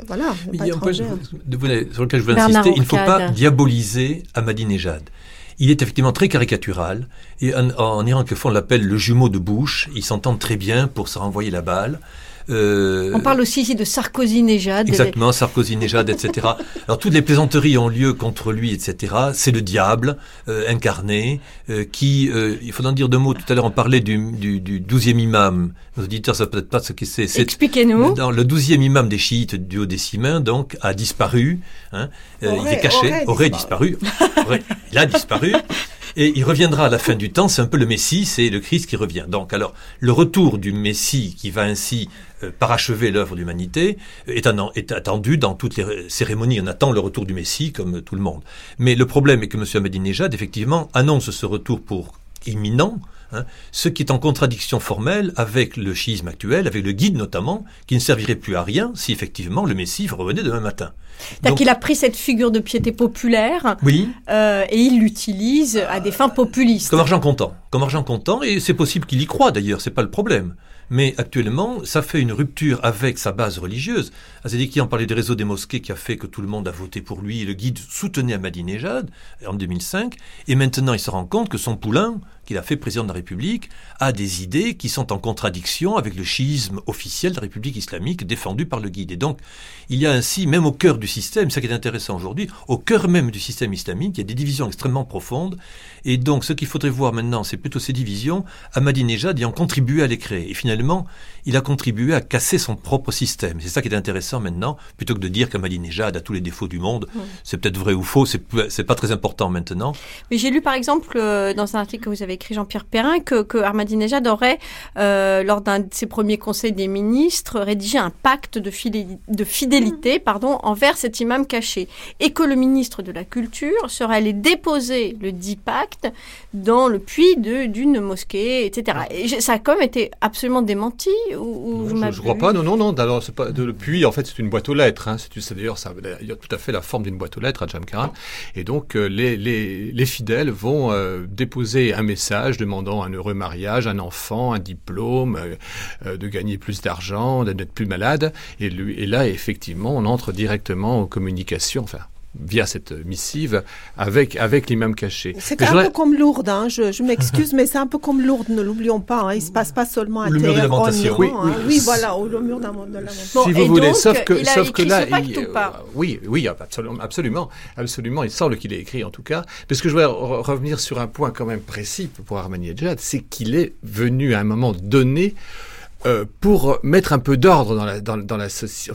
voilà. Il y a sur lequel je veux insister, il ne faut pas diaboliser Ahmadinejad. Il est effectivement très caricatural, et en, en Iran, quelquefois on l'appelle le jumeau de Bush, ils s'entendent très bien pour se renvoyer la balle. Euh, On parle aussi ici de Sarkozy-Nejad. Exactement, Sarkozy-Nejad, etc. Alors toutes les plaisanteries ont lieu contre lui, etc. C'est le diable euh, incarné euh, qui, il faut en dire deux mots. Tout à l'heure, on parlait du, du, du 12e imam. Nos auditeurs savent peut-être pas ce que c'est. Expliquez-nous. Le 12e imam des chiites du haut des Simains, donc, a disparu. Hein, il est caché, aurait, disparu. il a disparu. Et il reviendra à la fin du temps, c'est un peu le Messie, c'est le Christ qui revient. Donc alors, le retour du Messie qui va ainsi euh, parachever l'œuvre est, est, attendu dans toutes les cérémonies. On attend le retour du Messie comme tout le monde. Mais le problème est que M. Ahmadinejad, effectivement, annonce ce retour pour imminent, Hein, ce qui est en contradiction formelle avec le schisme actuel, avec le guide notamment, qui ne servirait plus à rien si effectivement le Messie revenait demain matin. C'est-à-dire qu'il a pris cette figure de piété populaire oui. Euh, et il l'utilise à des fins populistes. Comme argent comptant. Comme argent comptant, et c'est possible qu'il y croit d'ailleurs, c'est pas le problème. Mais actuellement, ça fait une rupture avec sa base religieuse. Azediki en parlait des réseaux des mosquées qui a fait que tout le monde a voté pour lui. Le guide soutenait Ahmadinejad en 2005. Et maintenant, il se rend compte que son poulain, qu'il a fait président de la République, a des idées qui sont en contradiction avec le chiisme officiel de la République islamique défendu par le guide. Et donc, il y a ainsi, même au cœur du système, ça qui est intéressant aujourd'hui, au cœur même du système islamique, il y a des divisions extrêmement profondes. Et donc, ce qu'il faudrait voir maintenant, c'est plutôt ces divisions. Ahmadinejad ayant contribué à les créer. Et finalement, il a contribué à casser son propre système. C'est ça qui est intéressant maintenant, plutôt que de dire qu'Ahmadinejad a tous les défauts du monde. C'est peut-être vrai ou faux, c'est pas très important maintenant. Mais j'ai lu par exemple euh, dans un article que vous avez écrit Jean-Pierre Perrin que, que Ahmadinejad aurait, euh, lors d'un de ses premiers conseils des ministres, rédigé un pacte de, de fidélité, pardon, envers vers cet imam caché. Et que le ministre de la Culture serait allé déposer le dit pacte dans le puits d'une mosquée, etc. Et ça a quand même été absolument démenti ou, Je ne crois pas, non, non, non. Alors, pas, de, le puits, en fait, c'est une boîte aux lettres. Hein. C'est d'ailleurs, ça il y a tout à fait la forme d'une boîte aux lettres à Jamkaran. Et donc, euh, les, les, les, fidèles vont euh, déposer un message demandant un heureux mariage, un enfant, un diplôme, euh, de gagner plus d'argent, d'être plus malade. Et, là, effectivement, on entre directement aux communications. Via cette missive avec, avec l'imam caché. C'est un peu comme Lourdes, hein. je, m'excuse, mais c'est un peu comme Lourdes, ne l'oublions pas, hein. il ne se passe pas seulement à le mur de lamentation. Oui, hein. oui, voilà, le mur de lamentation. si vous voulez, sauf que, sauf que là, il, oui, oui, absolument, absolument, absolument, il semble qu'il est écrit en tout cas, parce que je voudrais revenir sur un point quand même précis pour Ahmadinejad, c'est qu'il est venu à un moment donné euh, pour mettre un peu d'ordre dans la, dans, dans la,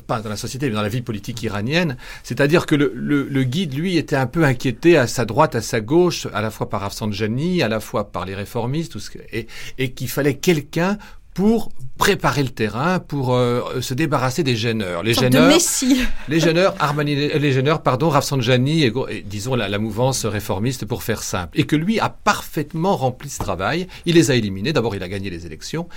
pas dans la société, mais dans la vie politique iranienne. C'est-à-dire que le, le, le, guide, lui, était un peu inquiété à sa droite, à sa gauche, à la fois par Rafsanjani, à la fois par les réformistes, et, et qu'il fallait quelqu'un pour préparer le terrain, pour euh, se débarrasser des gêneurs. Les gêneurs, de les gêneurs, Armani, les gêneurs, pardon, Rafsanjani et, et, disons la, la, mouvance réformiste pour faire simple, et que lui a parfaitement rempli ce travail. Il les a éliminés. D'abord, il a gagné les élections,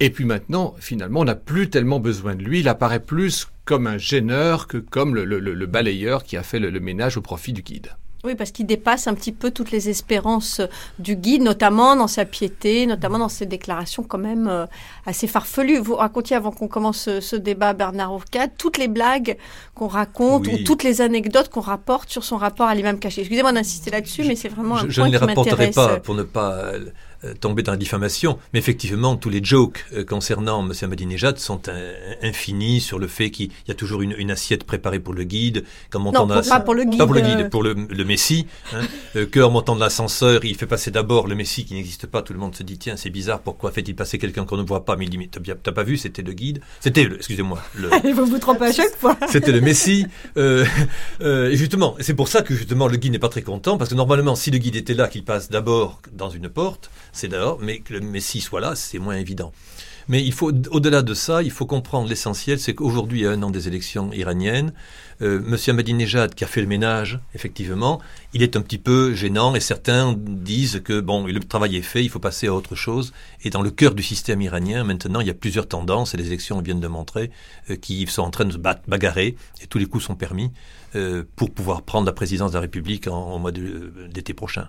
et puis maintenant, finalement, on n'a plus tellement besoin de lui. Il apparaît plus comme un gêneur que comme le, le, le balayeur qui a fait le ménage au profit du guide. Oui, parce qu'il dépasse un petit peu toutes les espérances du guide, notamment dans sa piété, notamment dans ses déclarations quand même euh, assez farfelues. Vous racontiez avant qu'on commence ce, débat, Bernard Ourcade, toutes les blagues qu'on raconte ou toutes les anecdotes qu'on rapporte sur son rapport à l'imam caché. Excusez-moi d'insister là-dessus, mais c'est vraiment un je, point qui m'intéresse. Je ne les rapporterai pas pour ne pas euh, tomber dans la diffamation. Mais effectivement, tous les jokes euh, concernant M. Ahmadinejad sont infinis sur le fait qu'il y a toujours une, assiette préparée pour le guide. non, pas pour le guide. Pas pour le guide, pour le, Messie. Hein, euh, Qu'en montant de l'ascenseur, il fait passer d'abord le Messie qui n'existe pas. Tout le monde se dit, tiens, c'est bizarre, pourquoi fait-il passer quelqu'un qu'on ne voit pas? Mais il dit, mais t'as pas vu, c'était le guide. C'était, excusez-moi. Le, vous vous trompez à chaque fois. C'était le Messie. Euh, et justement, c'est pour ça que justement le guide n'est pas très content, parce que normalement, si le guide était là, qu'il passe d'abord dans une porte, c'est d'abord, mais que le Messie soit là, c'est moins évident. Mais il faut, au-delà de ça, il faut comprendre l'essentiel, c'est qu'aujourd'hui, il y a un an des élections iraniennes, euh, Monsieur Ahmadinejad, qui a fait le ménage, effectivement, il est un petit peu gênant et certains disent que bon, le travail est fait, il faut passer à autre chose. Et dans le cœur du système iranien, maintenant, il y a plusieurs tendances, et les élections viennent de montrer, euh, qui sont en train de se bagarrer, et tous les coups sont permis, euh, pour pouvoir prendre la présidence de la République en, mois d'été prochain.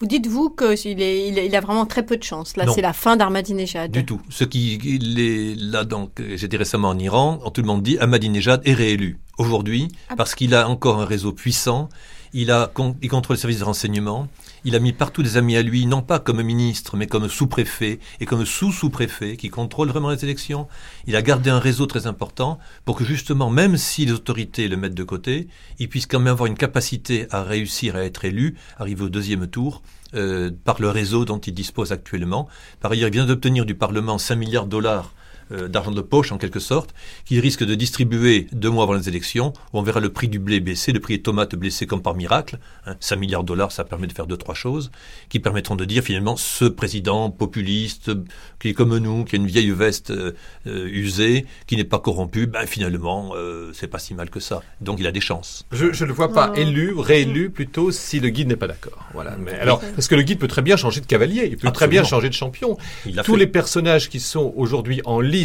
Vous dites-vous qu'il il a vraiment très peu de chance. Là, c'est la fin d'Ahmadinejad. Du tout. Ce qui est là, donc, j'étais récemment en Iran, tout le monde dit Ahmadinejad est réélu aujourd'hui ah parce qu'il a encore un réseau puissant. Il a, il contrôle le service de renseignement. Il a mis partout des amis à lui, non pas comme ministre, mais comme sous-préfet et comme sous-sous-préfet qui contrôle vraiment les élections. Il a gardé un réseau très important pour que justement, même si les autorités le mettent de côté, il puisse quand même avoir une capacité à réussir à être élu, arriver au deuxième tour, euh, par le réseau dont il dispose actuellement. Par ailleurs, il vient d'obtenir du Parlement 5 milliards de dollars euh, d'argent de poche en quelque sorte, qu'il risque de distribuer deux mois avant les élections, où on verra le prix du blé baisser, le prix des tomates baisser comme par miracle. Hein, 5 milliards de dollars, ça permet de faire deux, trois choses, qui permettront de dire finalement ce président populiste, qui est comme nous, qui a une vieille veste euh, euh, usée, qui n'est pas corrompu, ben finalement, c'est pas si mal que ça. Donc il a des chances. Je ne le vois pas élu, réélu plutôt si le guide n'est pas d'accord. Voilà. Mais alors, parce que le guide peut très bien changer de cavalier, il peut très bien changer de champion. Tous les personnages qui sont aujourd'hui en ligne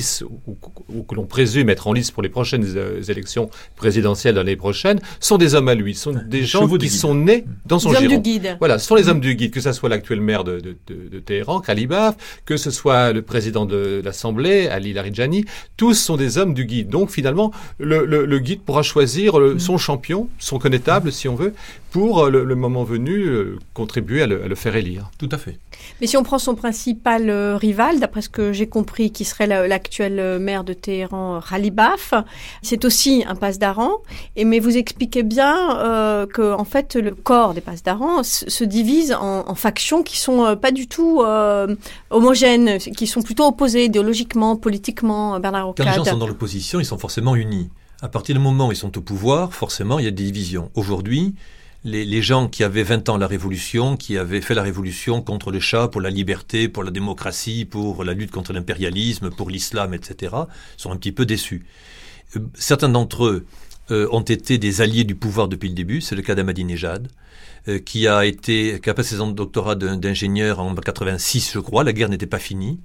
ou, que l'on présume être en lice pour les prochaines euh, élections présidentielles l'année prochaine, sont des hommes à lui, sont des gens qui sont nés dans son giron. du guide. Voilà, ce sont les hommes du guide, que ce soit l'actuel maire de, de, de, Téhéran, Khalibaf, que ce soit le président de l'Assemblée, Ali Larijani, tous sont des hommes du guide. Donc finalement, le, le, guide pourra choisir mm. son champion, son connétable, si on veut, pour euh, le, moment venu euh, contribuer à le, à le, faire élire. Tout à fait. Mais si on prend son principal rival, d'après ce que j'ai compris, qui serait la, l'actuel maire de Téhéran, Khalibaf. C'est aussi un passe d'Aran. Et mais vous expliquez bien euh, que en fait le corps des passes d'Aran se, divise en, factions qui sont euh, pas du tout euh, homogènes, qui sont plutôt opposées idéologiquement, politiquement. Bernard. Quand les gens sont dans l'opposition, ils sont forcément unis. À partir du moment où ils sont au pouvoir, forcément, il y a des divisions. Aujourd'hui, les, gens qui avaient 20 ans la Révolution, qui avaient fait la Révolution contre le chat, pour la liberté, pour la démocratie, pour la lutte contre l'impérialisme, pour l'islam, etc., sont un petit peu déçus. Euh, certains d'entre eux euh, ont été des alliés du pouvoir depuis le début. C'est le cas d'Ahmadinejad, euh, qui a été, qui a passé son doctorat d'ingénieur en 86, je crois. La guerre n'était pas finie.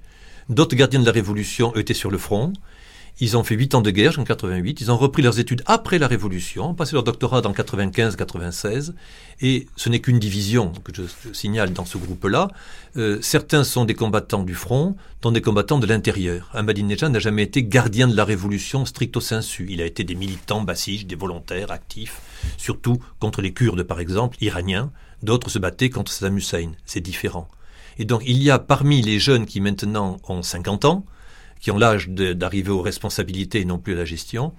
D'autres gardiens de la révolution étaient sur le front. Ils ont fait huit ans de guerre en 88. Ils ont repris leurs études après la Révolution, passé leur doctorat en 95-96. Et ce n'est qu'une division que je signale dans ce groupe-là. Euh, certains sont des combattants du front, dont des combattants de l'intérieur. Ahmadinejad n'a jamais été gardien de la Révolution stricto sensu. Il a été des militants bassiges, des volontaires actifs, surtout contre les Kurdes par exemple, iraniens. D'autres se battaient contre Saddam Hussein. C'est différent. Et donc il y a parmi les jeunes qui maintenant ont 50 ans, qui ont l'âge d'arriver aux responsabilités et non plus à la gestion,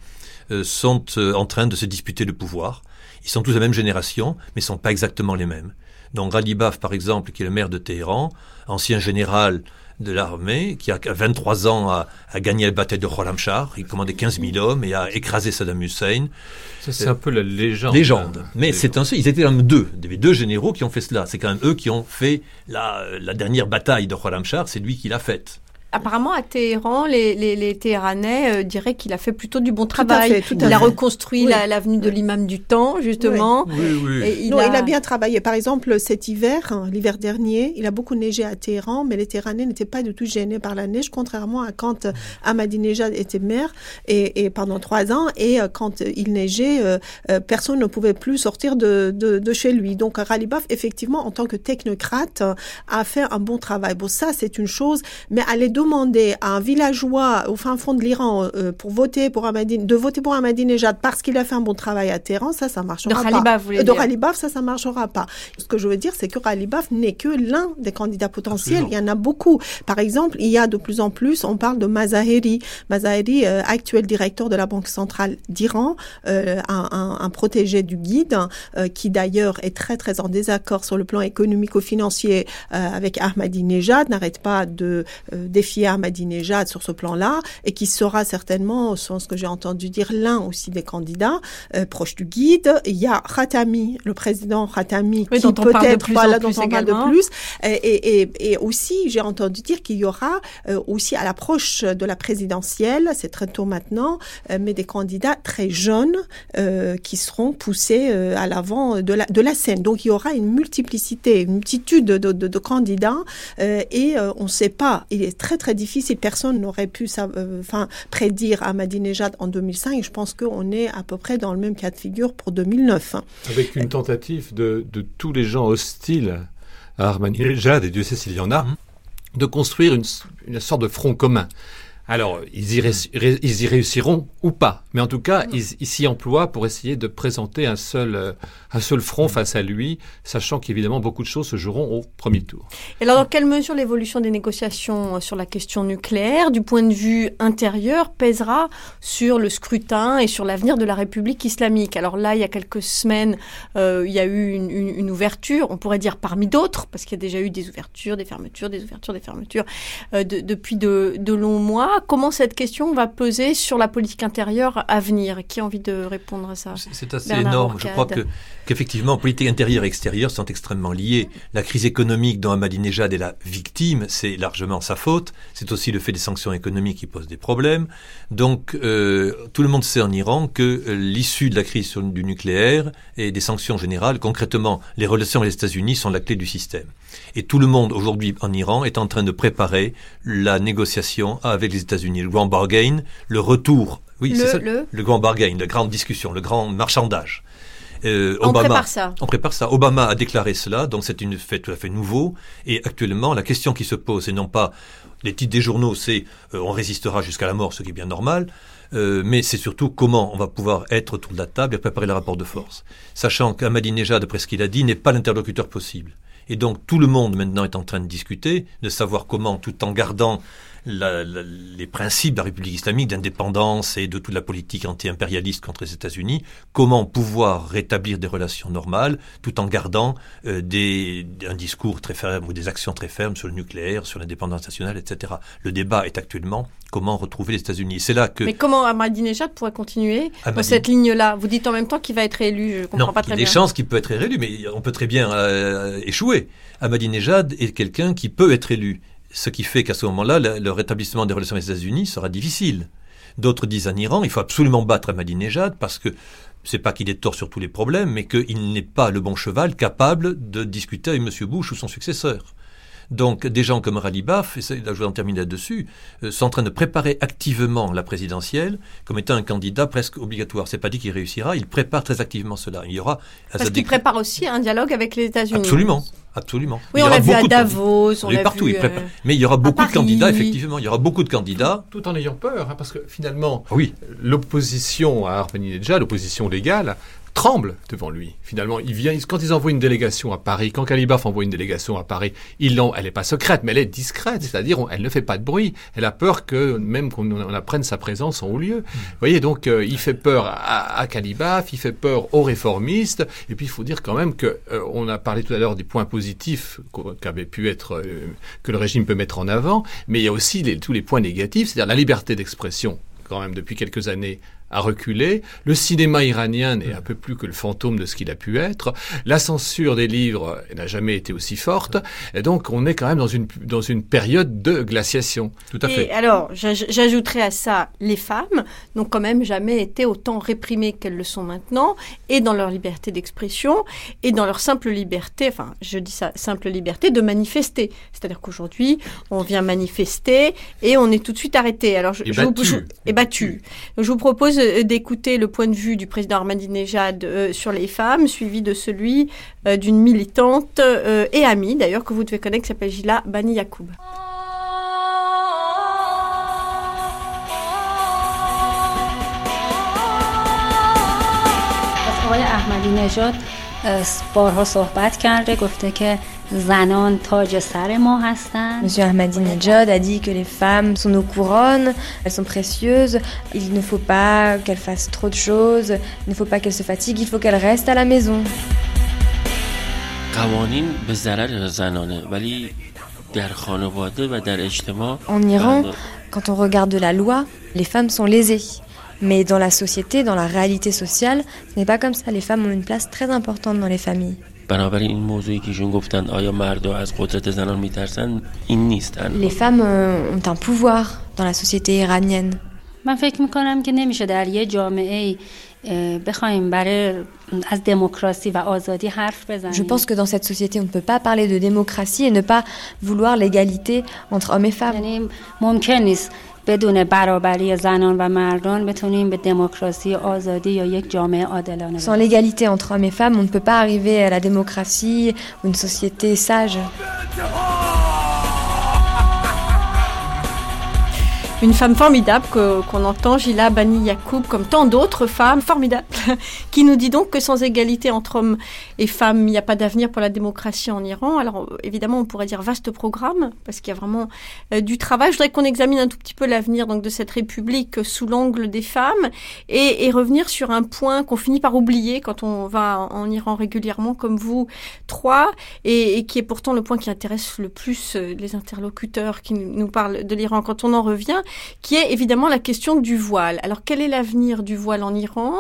euh, sont euh, en train de se disputer le pouvoir. Ils sont tous de la même génération, mais ne sont pas exactement les mêmes. Donc Ralibaf, par exemple, qui est le maire de Téhéran, ancien général de l'armée, qui a 23 ans a, gagné la bataille de Khorramshahr, il commandait 15 000 hommes et a écrasé Saddam Hussein. c'est un peu la légende. Légende. Mais c'est un ils étaient quand même deux. Deux généraux qui ont fait cela. C'est quand même eux qui ont fait la, la dernière bataille de Khorramshahr, c'est lui qui l'a faite. Apparemment, à Téhéran, les, les, les Téhéranais euh, diraient qu'il a fait plutôt du bon travail. il a reconstruit l'avenue de l'imam du temps, justement. Oui, oui, Et il, a... il, a... bien travaillé. Par exemple, cet hiver, hein, l'hiver dernier, il a beaucoup neigé à Téhéran, mais les Téhéranais n'étaient pas du tout gênés par la neige, contrairement à quand euh, Ahmadinejad était maire et, et pendant trois ans, et euh, quand il neigeait, personne ne pouvait plus sortir de, de, de chez lui. Donc, Ralibaf, effectivement, en tant que technocrate, a fait un bon travail. Bon, ça, c'est une chose, mais aller demander à un villageois au fin fond de l'Iran euh, pour voter pour Ahmadine, de voter pour Ahmadinejad parce qu'il a fait un bon travail à Téhéran, ça, ça marchera de pas. Vous de Ralibaf, ça, ça marchera pas. Ce que je veux dire, c'est que Ralibaf n'est que l'un des candidats potentiels. Il y en a beaucoup. Par exemple, il y a de plus en plus, on parle de Mazaheri. Mazaheri, euh, actuel directeur de la Banque centrale d'Iran, euh, un, un, protégé du guide, qui d'ailleurs est très très en désaccord sur le plan économico-financier avec Ahmadinejad, n'arrête pas de défier défier Ahmadinejad sur ce plan-là et qui sera certainement, selon ce que j'ai entendu dire, l'un aussi des candidats euh, proches du guide. Il y a Khatami, le président Khatami, qui peut-être voilà dont on parle de plus. Et, et, et aussi, j'ai entendu dire qu'il y aura euh, aussi à l'approche de la présidentielle, c'est très tôt maintenant, euh, mais des candidats très jeunes qui seront poussés à l'avant de la, de la scène. Donc il y aura une multiplicité, une multitude de, de, de candidats et on ne sait pas. Il est très très difficile. Personne n'aurait pu euh, enfin, prédire Ahmadinejad en 2005. Je pense qu'on est à peu près dans le même cas de figure pour 2009. Avec une tentative de, de tous les gens hostiles à Ahmadinejad, et Dieu sait s'il y en a, mmh. de construire une, une sorte de front commun. Alors, ils y, ils y, réussiront ou pas, mais en tout cas, ils, s'y emploient pour essayer de présenter un seul, euh, un seul front face à lui, sachant qu'évidemment beaucoup de choses se joueront au premier tour. Et alors, dans quelle mesure l'évolution des négociations euh, sur la question nucléaire, du point de vue intérieur, pèsera sur le scrutin et sur l'avenir de la République islamique? Alors là, il y a quelques semaines, euh, il y a eu une, une, une, ouverture, on pourrait dire parmi d'autres, parce qu'il y a déjà eu des ouvertures, des fermetures, des ouvertures, des fermetures euh, de, depuis de, de longs mois comment cette question va peser sur la politique intérieure à venir? Qui a envie de répondre à ça? C'est assez énorme. Je crois que qu'effectivement, politique intérieure et extérieure sont extrêmement liées. La crise économique dont Ahmadinejad est la victime, c'est largement sa faute. C'est aussi le fait des sanctions économiques qui posent des problèmes. Donc, euh, tout le monde sait en Iran que euh, l'issue de la crise du nucléaire et des sanctions générales, concrètement, les relations avec les États-Unis sont la clé du système. Et tout le monde aujourd'hui en Iran est en train de préparer la négociation avec les États-Unis, le grand bargain, le retour. Oui, c'est ça. Le... le grand bargain, la grande discussion, le grand marchandage. Euh, on prépare ça. On prépare ça. Obama a déclaré cela, donc c'est une fait tout à fait nouveau. Et actuellement, la question qui se pose, c'est non pas les titres des journaux, c'est euh, on résistera jusqu'à la mort, ce qui est bien normal. Euh, mais c'est surtout comment on va pouvoir être autour de la table et préparer le rapport de force. Sachant qu'Ahmadinejad, d'après ce qu'il a dit, n'est pas l'interlocuteur possible. Et donc tout le monde maintenant est en train de discuter, de savoir comment, tout en gardant les principes de la République islamique d'indépendance et de toute la politique anti-impérialiste contre les États-Unis, comment pouvoir rétablir des relations normales tout en gardant euh, des, un discours très ferme ou des actions très fermes sur le nucléaire, sur l'indépendance nationale, etc. Le débat est actuellement comment retrouver les États-Unis. C'est là que. Mais comment Ahmadinejad pourrait continuer cette ligne-là? Vous dites en même temps qu'il va être élu. Je comprends pas très bien. Il y a des chances qu'il peut être élu, mais on peut très bien euh, échouer. Ahmadinejad est quelqu'un qui peut être élu ce qui fait qu'à ce moment-là, le, rétablissement des relations avec les États-Unis sera difficile. D'autres disent en Iran, il faut absolument battre Ahmadinejad parce que c'est pas qu'il est tort sur tous les problèmes, mais qu'il n'est pas le bon cheval capable de discuter avec M. Bush ou son successeur. Donc des gens comme Ralibaf, et là je vais en terminer là-dessus, euh, sont en train de préparer activement la présidentielle comme étant un candidat presque obligatoire. C'est pas dit qu'il réussira, il prépare très activement cela. Il y aura parce qu'il prépare aussi un dialogue avec les États-Unis. Absolument. Absolument. Oui, on l'a vu à Davos, on l'a partout. Vu, euh, Mais il y aura beaucoup de candidats, effectivement. Il y aura beaucoup de candidats. Tout, en ayant peur, hein, parce que finalement, oui. l'opposition à Ahmadinejad, l'opposition légale, tremble devant lui. Finalement, il vient, quand ils envoient une délégation à Paris, quand Calibaf envoie une délégation à Paris, ils elle n'est pas secrète, mais elle est discrète, c'est-à-dire elle ne fait pas de bruit. Elle a peur que même qu'on apprenne sa présence en haut lieu. Vous voyez, donc euh, il fait peur à, à, Calibaf, il fait peur aux réformistes, et puis il faut dire quand même que euh, on a parlé tout à l'heure des points positifs qu'avait pu être euh, que le régime peut mettre en avant, mais il y a aussi les, tous les points négatifs, c'est-à-dire la liberté d'expression quand même depuis quelques années a reculé. Le cinéma iranien n'est un peu plus que le fantôme de ce qu'il a pu être. La censure des livres n'a jamais été aussi forte. Et donc, on est quand même dans une, dans une période de glaciation. Tout à fait. Et alors, j'ajouterai à ça les femmes n'ont quand même jamais été autant réprimées qu'elles le sont maintenant, et dans leur liberté d'expression, et dans leur simple liberté, enfin, je dis ça, simple liberté de manifester. C'est-à-dire qu'aujourd'hui, on vient manifester et on est tout de suite arrêté. Alors, je, et battu. Je, et battu. Je vous propose euh, d'écouter le point de vue du président Ahmadinejad euh, sur les femmes, suivi de celui euh, d'une militante et amie, d'ailleurs, que vous devez connaître, qui s'appelle Gila Bani Yacoub. Monsieur Ahmadinejad a dit que les femmes sont nos couronnes, elles sont précieuses, il ne faut pas qu'elles fassent trop de choses, il ne faut pas qu'elles se fatiguent, il faut qu'elles restent à la maison. En Iran, quand on regarde la loi, les femmes sont lésées. Mais dans la société, dans la réalité sociale, ce n'est pas comme ça. Les femmes ont une place très importante dans les familles. Les femmes euh, ont un pouvoir dans la société iranienne. Je pense que dans cette société, on ne peut pas parler de démocratie et ne pas vouloir l'égalité entre hommes et femmes. Sans l'égalité entre hommes et femmes, on ne peut pas arriver à la démocratie ou une société sage. Une femme formidable qu'on entend, Gila Bani Yacoub, comme tant d'autres femmes formidables, qui nous dit donc que sans égalité entre hommes et femmes, il n'y a pas d'avenir pour la démocratie en Iran. Alors évidemment, on pourrait dire vaste programme, parce qu'il y a vraiment euh, du travail. Je voudrais qu'on examine un tout petit peu l'avenir donc de cette République sous l'angle des femmes et, et, revenir sur un point qu'on finit par oublier quand on va en, Iran régulièrement, comme vous trois, et, et, qui est pourtant le point qui intéresse le plus euh, les interlocuteurs qui nous parlent de l'Iran quand on en revient qui est évidemment la question du voile. Alors quel est l'avenir du voile en Iran?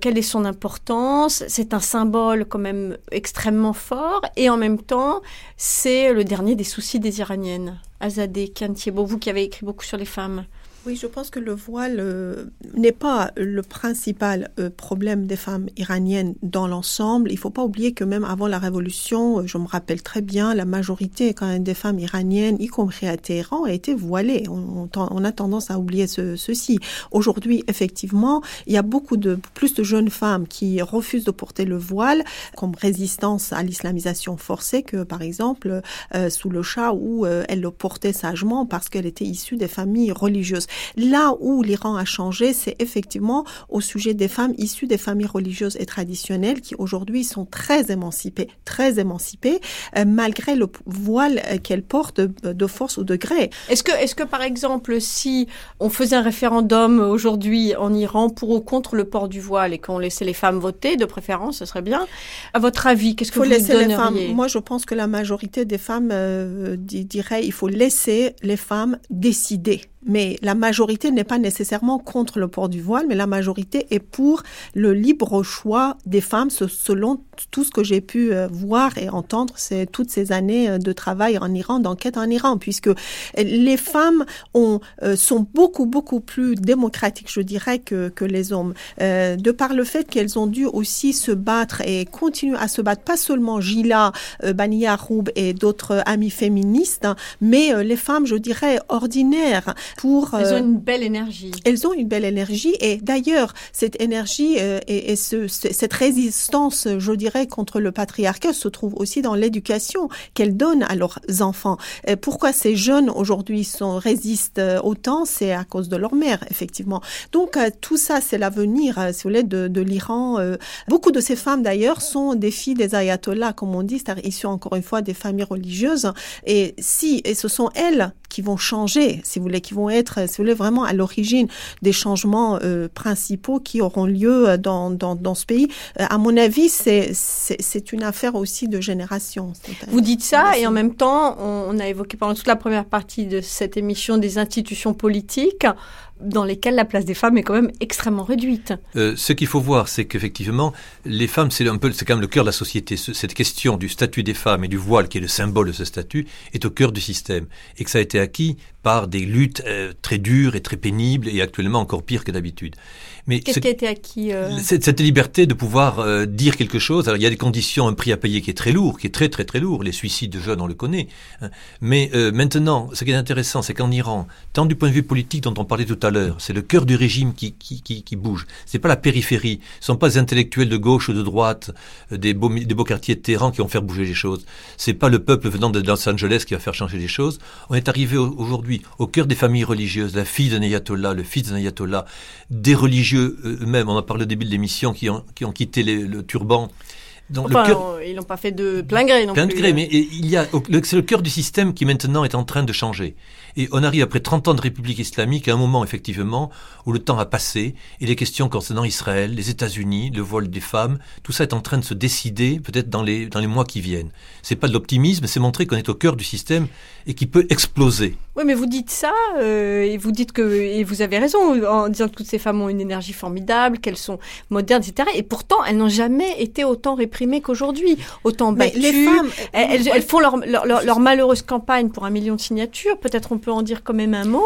Quelle est son importance? C'est un symbole quand même extrêmement fort et en même temps c'est le dernier des soucis des Iraniennes. Azadeh Kantiebo, vous qui avez écrit beaucoup sur les femmes. Oui, je pense que le voile euh, n'est pas le principal euh, problème des femmes iraniennes dans l'ensemble. Il ne faut pas oublier que même avant la révolution, euh, je me rappelle très bien, la majorité quand même des femmes iraniennes, y compris à Téhéran, a été voilée. On, a tendance à oublier ce, ceci. Aujourd'hui, effectivement, il y a beaucoup de plus de jeunes femmes qui refusent de porter le voile comme résistance à l'islamisation forcée que, par exemple, sous le chat où elle le portait sagement parce qu'elle était issue des familles religieuses. Là où l'Iran a changé, c'est effectivement au sujet des femmes issues des familles religieuses et traditionnelles qui aujourd'hui sont très émancipées, très émancipées, euh, malgré le voile euh, qu'elles portent de, force ou de gré. Est-ce que, est-ce que par exemple, si on faisait un référendum aujourd'hui en Iran pour ou contre le port du voile et qu'on laissait les femmes voter, de préférence, ce serait bien. À votre avis, qu'est-ce que vous laisser les femmes. Moi, je pense que la majorité des femmes euh, dirait il faut laisser les femmes décider mais la majorité n'est pas nécessairement contre le port du voile, mais la majorité est pour le libre choix des femmes selon tout ce que j'ai pu euh, voir et entendre c'est toutes ces années euh, de travail en Iran, d'enquête en Iran, puisque les femmes ont, euh, sont beaucoup, beaucoup plus démocratiques, je dirais, que, que les hommes. de par le fait qu'elles ont dû aussi se battre et continuer à se battre, pas seulement Gila, Bania Roub et d'autres amis féministes, hein, mais les femmes, je dirais, ordinaires pour... elles ont une belle énergie. Elles ont une belle énergie et d'ailleurs, cette énergie et, et ce, cette résistance, je dirais, contre le patriarcat se trouve aussi dans l'éducation qu'elles donnent à leurs enfants. pourquoi ces jeunes aujourd'hui sont résistent euh, autant? C'est à cause de leur mère, effectivement. Donc euh, tout ça, c'est l'avenir, euh, si vous voulez, de, de l'Iran. Beaucoup de ces femmes, d'ailleurs, sont des filles des ayatollahs, comme on dit, c'est-à-dire issues encore une fois des familles religieuses. Et si, et ce sont elles qui vont changer, si vous voulez, qui vont être, si vous voulez, vraiment à l'origine des changements principaux qui auront lieu dans, dans, dans ce pays. à mon avis, c'est c'est une affaire aussi de génération. Vous dites ça et en même temps, on, a évoqué pendant toute la première partie de cette émission des institutions politiques dans lesquelles la place des femmes est quand même extrêmement réduite. Euh, ce qu'il faut voir, c'est qu'effectivement, les femmes, c'est un peu, c'est quand même le cœur de la société. Cette question du statut des femmes et du voile, qui est le symbole de ce statut, est au cœur du système, et que ça a été acquis par des luttes euh, très dures et très pénibles, et actuellement encore pire que d'habitude. Mais qu'est-ce qui a été acquis euh... cette, liberté de pouvoir euh, dire quelque chose. Alors il y a des conditions, un prix à payer qui est très lourd, qui est très très très lourd. Les suicides de jeunes, on le connaît. Hein. Mais euh, maintenant, ce qui est intéressant, c'est qu'en Iran, tant du point de vue politique dont on parlait tout à l'heure, c'est le cœur du régime qui qui, qui, qui bouge. C'est pas la périphérie. Ce sont pas les intellectuels de gauche ou de droite, euh, des beaux des beaux quartiers de Téhéran qui vont faire bouger les choses. C'est pas le peuple venant de Los Angeles qui va faire changer les choses. On est arrivé aujourd'hui au cœur des familles religieuses, la fille d'un ayatollah, le fils d'un ayatollah, des religieux eux-mêmes, on a parlé au début de l'émission, qui ont, qui ont quitté le turban. Donc, enfin, le ils l'ont pas fait de plein gré non plein de gré, mais il y a, c'est le cœur du système qui maintenant est en train de changer. Et on arrive après 30 ans de République islamique à un moment effectivement où le temps a passé et les questions concernant Israël, les États-Unis, le vol des femmes, tout ça est en train de se décider peut-être dans les dans les mois qui viennent. C'est pas de l'optimisme, c'est montrer qu'on est au cœur du système et qui peut exploser. Oui, mais vous dites ça euh, et vous dites que et vous avez raison en disant que toutes ces femmes ont une énergie formidable, qu'elles sont modernes, etc. Et pourtant, elles n'ont jamais été autant réprimées qu'aujourd'hui, autant battues. les femmes, elles, elles, font leur, leur, leur, malheureuse campagne pour un million de signatures. Peut-être on peut en dire quand même un mot.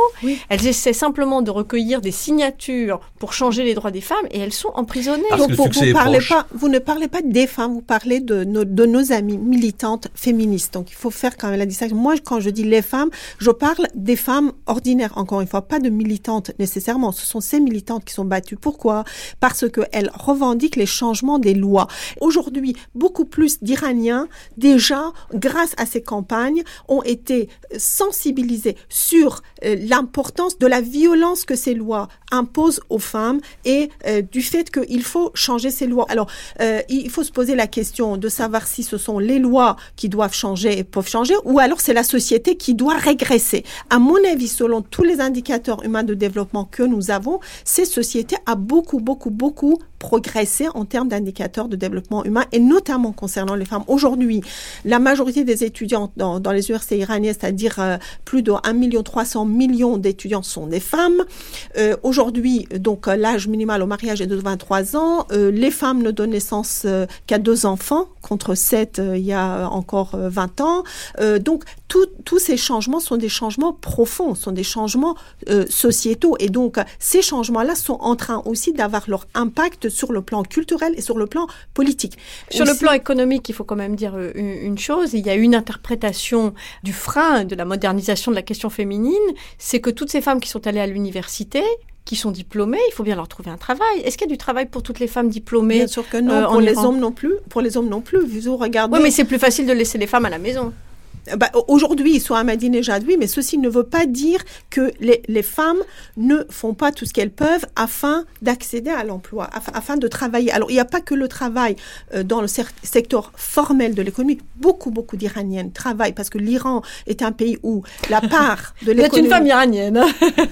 Elles essaient simplement de recueillir des signatures pour changer les droits des femmes et elles sont emprisonnées. Donc vous, vous, parlez pas, vous ne parlez pas des femmes, vous parlez de nos, de nos amies militantes féministes. Donc il faut faire quand même la distinction. Moi, quand je dis les femmes, je parle des femmes ordinaires, encore une fois, pas de militantes nécessairement. Ce sont ces militantes qui sont battues. Pourquoi? Parce qu'elles revendiquent les changements des lois. Aujourd'hui, beaucoup plus d'Iraniens, déjà, grâce à ces campagnes, ont été sensibilisés sur euh, l'importance de la violence que ces lois imposent aux femmes et euh, du fait qu'il faut changer ces lois. Alors, euh, il faut se poser la question de savoir si ce sont les lois qui doivent changer et peuvent changer ou alors c'est la société qui doit régresser. À mon avis, selon tous les indicateurs humains de développement que nous avons, ces sociétés a beaucoup, beaucoup, beaucoup progressé en termes d'indicateurs de développement humain et notamment concernant les femmes. Aujourd'hui, la majorité des étudiants dans, dans les universités iraniennes, c'est-à-dire euh, plus de 1 million 300 millions d'étudiants sont des femmes. Euh, Aujourd'hui, donc l'âge minimal au mariage est de 23 ans. Euh, les femmes ne donnent naissance euh, qu'à deux enfants contre sept euh, il y a encore 20 ans. donc tous ces changements sont des changements profonds, sont des changements sociétaux et donc ces changements-là sont en train aussi d'avoir leur impact sur le plan culturel et sur le plan politique. Sur le plan économique, il faut quand même dire une chose, il y a une interprétation du frein de la modernisation de la question féminine, c'est que toutes ces femmes qui sont allées à l'université qui sont diplômées, il faut bien leur trouver un travail. Est-ce qu'il y a du travail pour toutes les femmes diplômées Bien sûr que non, euh, pour les hommes non plus. Pour les hommes non plus. Vous regardez. Oui, mais c'est plus facile de laisser les femmes à la maison. Bah, aujourd'hui, ils sont Ahmadinejad, oui, mais ceci ne veut pas dire que les, les femmes ne font pas tout ce qu'elles peuvent afin d'accéder à l'emploi, afin, de travailler. Alors, il n'y a pas que le travail euh, dans le secteur formel de l'économie. Beaucoup, beaucoup d'Iraniennes travaillent parce que l'Iran est un pays où la part de l'économie... Vous êtes une femme iranienne. Hein.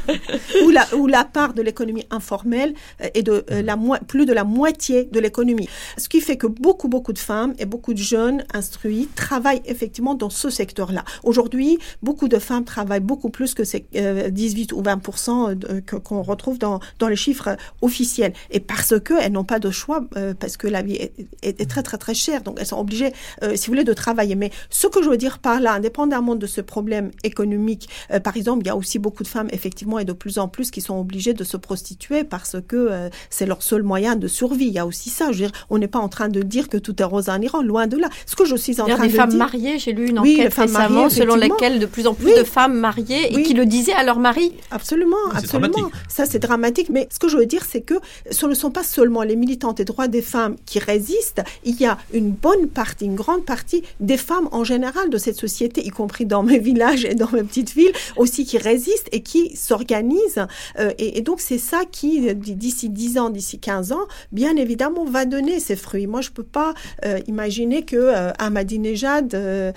où, la, où la part de l'économie informelle euh, est de euh, la plus de la moitié de l'économie. Ce qui fait que beaucoup, beaucoup de femmes et beaucoup de jeunes instruits travaillent effectivement dans ce secteur secteur-là. Aujourd'hui, beaucoup de femmes travaillent beaucoup plus que ces 18 ou 20% qu'on retrouve dans, dans les chiffres officiels. Et parce qu'elles n'ont pas de choix, parce que la vie est, est, très, très, très chère. Donc, elles sont obligées, si vous voulez, de travailler. Mais ce que je veux dire par là, indépendamment de ce problème économique, par exemple, il y a aussi beaucoup de femmes, effectivement, et de plus en plus, qui sont obligées de se prostituer parce que c'est leur seul moyen de survie. Il y a aussi ça. Je veux dire, on n'est pas en train de dire que tout est rose en Iran, loin de là. Ce que je suis en train de dire... des femmes mariées, j'ai lu une enquête récemment selon laquelle de plus en plus de femmes mariées et qui le disaient à leur mari. Absolument, absolument. Ça, c'est dramatique. Mais ce que je veux dire, c'est que ce ne sont pas seulement les militantes des droits des femmes qui résistent. Il y a une bonne partie, une grande partie des femmes en général de cette société, y compris dans mes villages et dans mes petites villes, aussi qui résistent et qui s'organisent. Euh, et, et, donc, c'est ça qui, d'ici 10 ans, d'ici 15 ans, bien évidemment, va donner ses fruits. Moi, je peux pas euh, imaginer que euh, Ahmadinejad euh,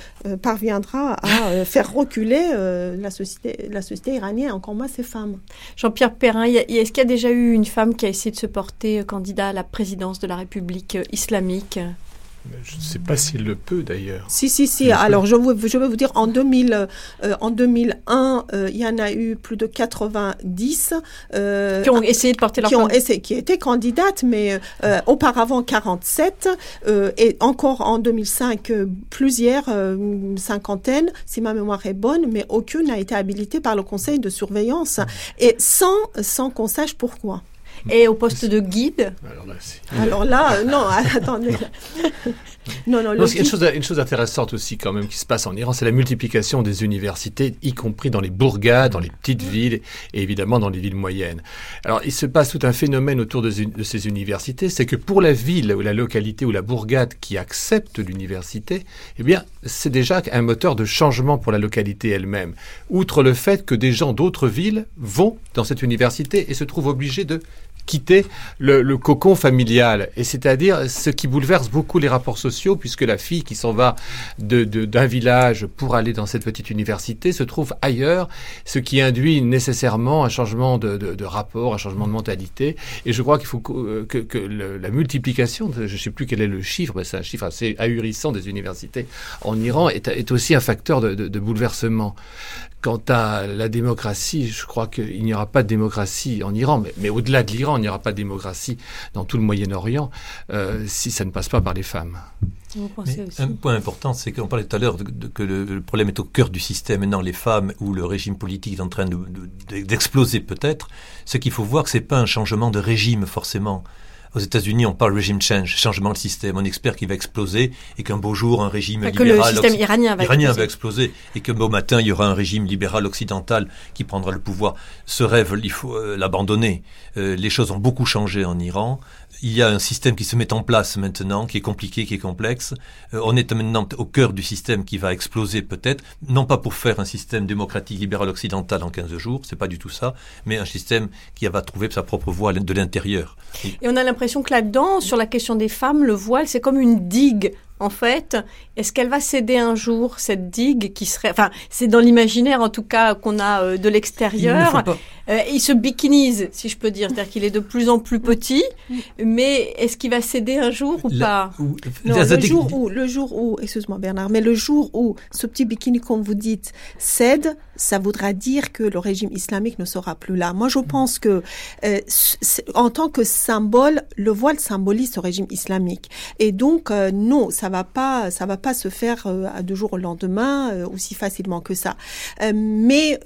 parviendra à faire reculer la société, la société iranienne, encore moins ses femmes. Jean-Pierre Perrin, est-ce qu'il y a déjà eu une femme qui a essayé de se porter candidat à la présidence de la République islamique je ne sais pas s'il le peut d'ailleurs. Si, si, si. Alors, je, vais vous dire, en, 2000, euh, en 2001, euh, il y en a eu plus de 90 euh, qui ont essayé de porter leur qui ont essayé, qui étaient candidates, mais auparavant 47 et encore en 2005 plusieurs, une cinquantaine, si ma mémoire est bonne, mais aucune n'a été habilitée par le Conseil de surveillance et sans sans qu'on sache pourquoi. Et au poste de guide Alors là, Alors là non, attendez. Non, non, une, chose, une chose intéressante aussi quand même qui se passe en Iran, c'est la multiplication des universités, y compris dans les bourgades, dans les petites villes et évidemment dans les villes moyennes. Alors il se passe tout un phénomène autour de, de ces universités, c'est que pour la ville ou la localité ou la bourgade qui accepte l'université, eh bien c'est déjà un moteur de changement pour la localité elle-même. Outre le fait que des gens d'autres villes vont dans cette université et se trouvent obligés de quitter le, cocon familial. Et c'est-à-dire ce qui bouleverse beaucoup les rapports sociaux, puisque la fille qui s'en va d'un de, village pour aller dans cette petite université se trouve ailleurs, ce qui induit nécessairement un changement de, de rapport, un changement de mentalité. Et je crois qu'il faut que, que, la multiplication, je ne sais plus quel est le chiffre, mais c'est un chiffre assez ahurissant des universités en Iran, est, est aussi un facteur de, bouleversement. Quant à la démocratie, je crois qu'il n'y aura pas de démocratie en Iran, mais, mais au-delà de l'Iran, il n'y aura pas de démocratie dans tout le Moyen-Orient euh, si ça ne passe pas par les femmes. un point important, c'est qu'on parlait tout à l'heure que le, problème est au cœur du système, maintenant les femmes ou le régime politique est en train d'exploser peut-être. Ce qu'il faut voir, que c'est pas un changement de régime forcément. Aux États-Unis, on parle régime change, changement de système. On espère qu'il va exploser et qu'un beau jour, un régime libéral. Que le système iranien va, iranien va exploser et que beau matin, il y aura un régime libéral occidental qui prendra le pouvoir. Ce rêve, il faut euh, l'abandonner. Euh, les choses ont beaucoup changé en Iran il y a un système qui se met en place maintenant, qui est compliqué, qui est complexe. Euh, on est maintenant au cœur du système qui va exploser peut-être, non pas pour faire un système démocratique libéral occidental en 15 jours, c'est pas du tout ça, mais un système qui va trouver sa propre voie de l'intérieur. Et on a l'impression que là-dedans, sur la question des femmes, le voile, c'est comme une digue en fait, est-ce qu'elle va céder un jour cette digue qui serait, enfin, c'est dans l'imaginaire en tout cas qu'on a euh, de l'extérieur. Euh, il se bikinise, si je peux dire, c'est-à-dire qu'il est de plus en plus petit, mais est-ce qu'il va céder un jour ou pas? Non, le jour où, le jour où, excuse-moi Bernard, mais le jour où ce petit bikini, comme vous dites, cède, ça voudra dire que le régime islamique ne sera plus là. Moi, je pense que euh, en tant que symbole, le voile symbolise ce régime islamique, et donc non, ça va pas, ça va pas se faire euh, à deux jours au lendemain euh, aussi facilement que ça. Euh, mais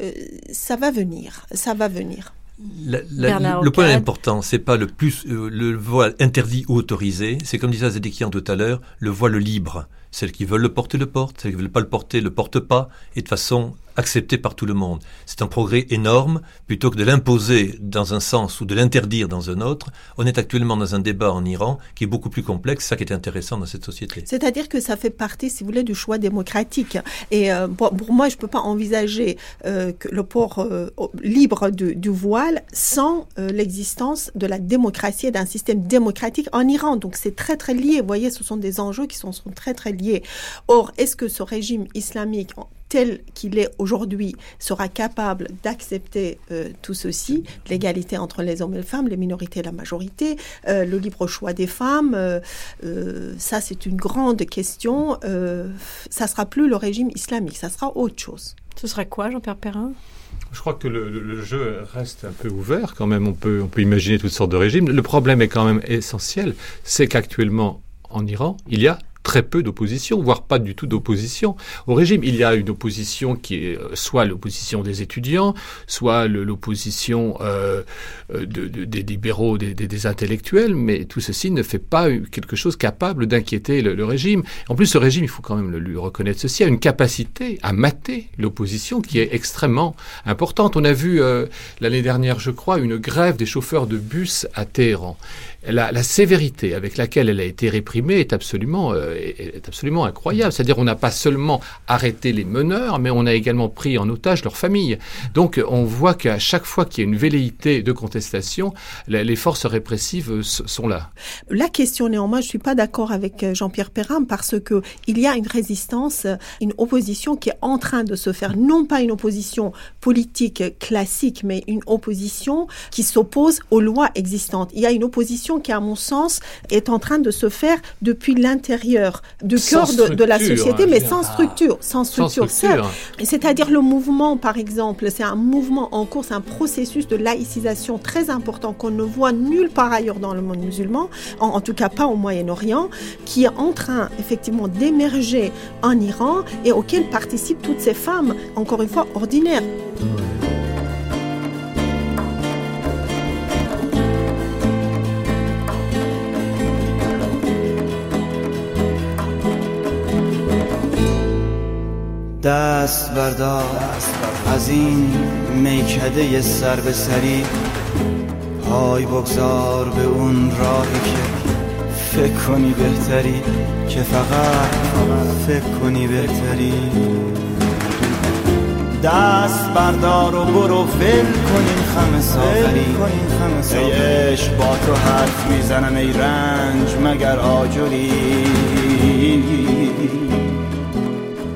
ça va venir, ça va venir. le point important, c'est pas le plus le voile interdit ou autorisé, c'est comme disait Zedekian tout à l'heure, le voile libre. Celles qui veulent le porter le portent, celles qui ne veulent pas le porter le portent pas, et de façon accepté par tout le monde. C'est un progrès énorme, plutôt que de l'imposer dans un sens ou de l'interdire dans un autre. On est actuellement dans un débat en Iran qui est beaucoup plus complexe, ça qui est intéressant dans cette société. C'est-à-dire que ça fait partie, si vous voulez, du choix démocratique. Et euh, pour, moi, je ne peux pas envisager euh, le port euh, libre du, du, voile sans l'existence de la démocratie et d'un système démocratique en Iran. Donc c'est très très lié. Vous voyez, ce sont des enjeux qui sont, sont très très liés. Or, est-ce que ce régime islamique tel qu'il est aujourd'hui sera capable d'accepter euh, tout ceci, l'égalité entre les hommes et les femmes, les minorités et la majorité, euh, le libre choix des femmes, euh, ça c'est une grande question. ça sera plus le régime islamique, ça sera autre chose. Ce sera quoi, Jean-Pierre Perrin? Je crois que le, le, jeu reste un peu ouvert quand même. On peut, on peut imaginer toutes sortes de régimes. Le problème est quand même essentiel, c'est qu'actuellement en Iran, il y a très peu d'opposition, voire pas du tout d'opposition au régime. Il y a une opposition qui est euh, soit l'opposition des étudiants, soit l'opposition euh, euh des libéraux, des, intellectuels, mais tout ceci ne fait pas quelque chose capable d'inquiéter le, régime. En plus, ce régime, il faut quand même lui reconnaître ceci, a une capacité à mater l'opposition qui est extrêmement importante. On a vu l'année dernière, je crois, une grève des chauffeurs de bus à Téhéran la, sévérité avec laquelle elle a été réprimée est absolument, est, absolument incroyable. C'est-à-dire on n'a pas seulement arrêté les meneurs, mais on a également pris en otage leurs familles. Donc on voit qu'à chaque fois qu'il y a une velléité de contestation, les forces répressives euh, sont là. La question néanmoins, je suis pas d'accord avec euh, Jean-Pierre Perrin parce que il y a une résistance, une opposition qui est en train de se faire, non pas une opposition politique classique, mais une opposition qui s'oppose aux lois existantes. Il y a une opposition qui, à mon sens, est en train de se faire depuis l'intérieur du cœur de, la société, hein, mais sans structure, sans structure. C'est-à-dire le mouvement, par exemple, c'est un mouvement en cours, c'est un processus de laïcisation très important qu'on ne voit nulle part ailleurs dans le monde musulman, en, tout cas pas au Moyen-Orient, qui est en train effectivement d'émerger en Iran et auquel participent toutes ces femmes, encore une fois, ordinaires. دست بردار. از این میکده سر به سری پای بگذار به اون راهی که فکر کنی بهتری که فقط فکر کنی بهتری. دست بردار و برو ول کن این خم سافری ای عشق با تو حرف می‌زنم ای رنج مگر آجری؟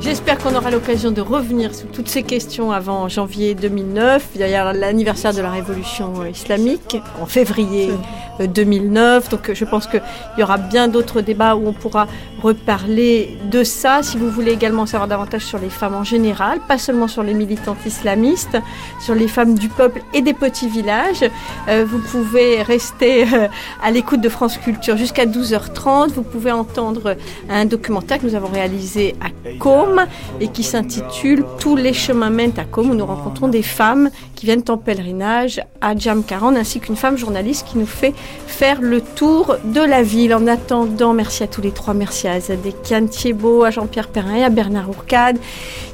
J'espère qu'on aura l'occasion de revenir sur toutes ces questions avant janvier 2009. Il y a l'anniversaire de la révolution islamique en février 2009. Euh, Donc je pense qu'il y aura bien d'autres débats où on pourra reparler de ça. Si vous voulez également savoir davantage sur les femmes en général, pas seulement sur les militantes islamistes, sur les femmes du peuple et des petits villages, euh, vous pouvez rester euh, à l'écoute de France Culture jusqu'à 12h30. Vous pouvez entendre un documentaire que nous avons réalisé à Com et qui s'intitule Tous les chemins mènent à Com où nous rencontrons des femmes qui viennent en pèlerinage à Jamkaran ainsi qu'une femme journaliste qui nous fait faire le tour de la ville. En attendant, merci à tous les trois, merci à Azadeh Thiebaud, à Jean-Pierre Perrin et à Bernard Ourcade.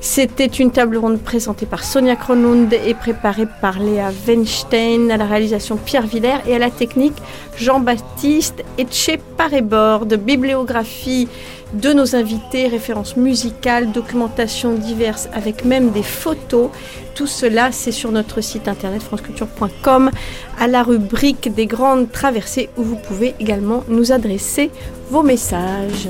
C'était une table ronde présentée par Sonia Kronund et préparée par Léa Weinstein, à la réalisation Pierre Villers et à la technique Jean-Baptiste Etche Parébord. Bibliographie de nos invités, références musicales, documentation diverses avec même des photos. Tout cela, c'est sur notre site internet franceculture.com à la rubrique des grandes traversées où vous pouvez également nous adresser vos messages.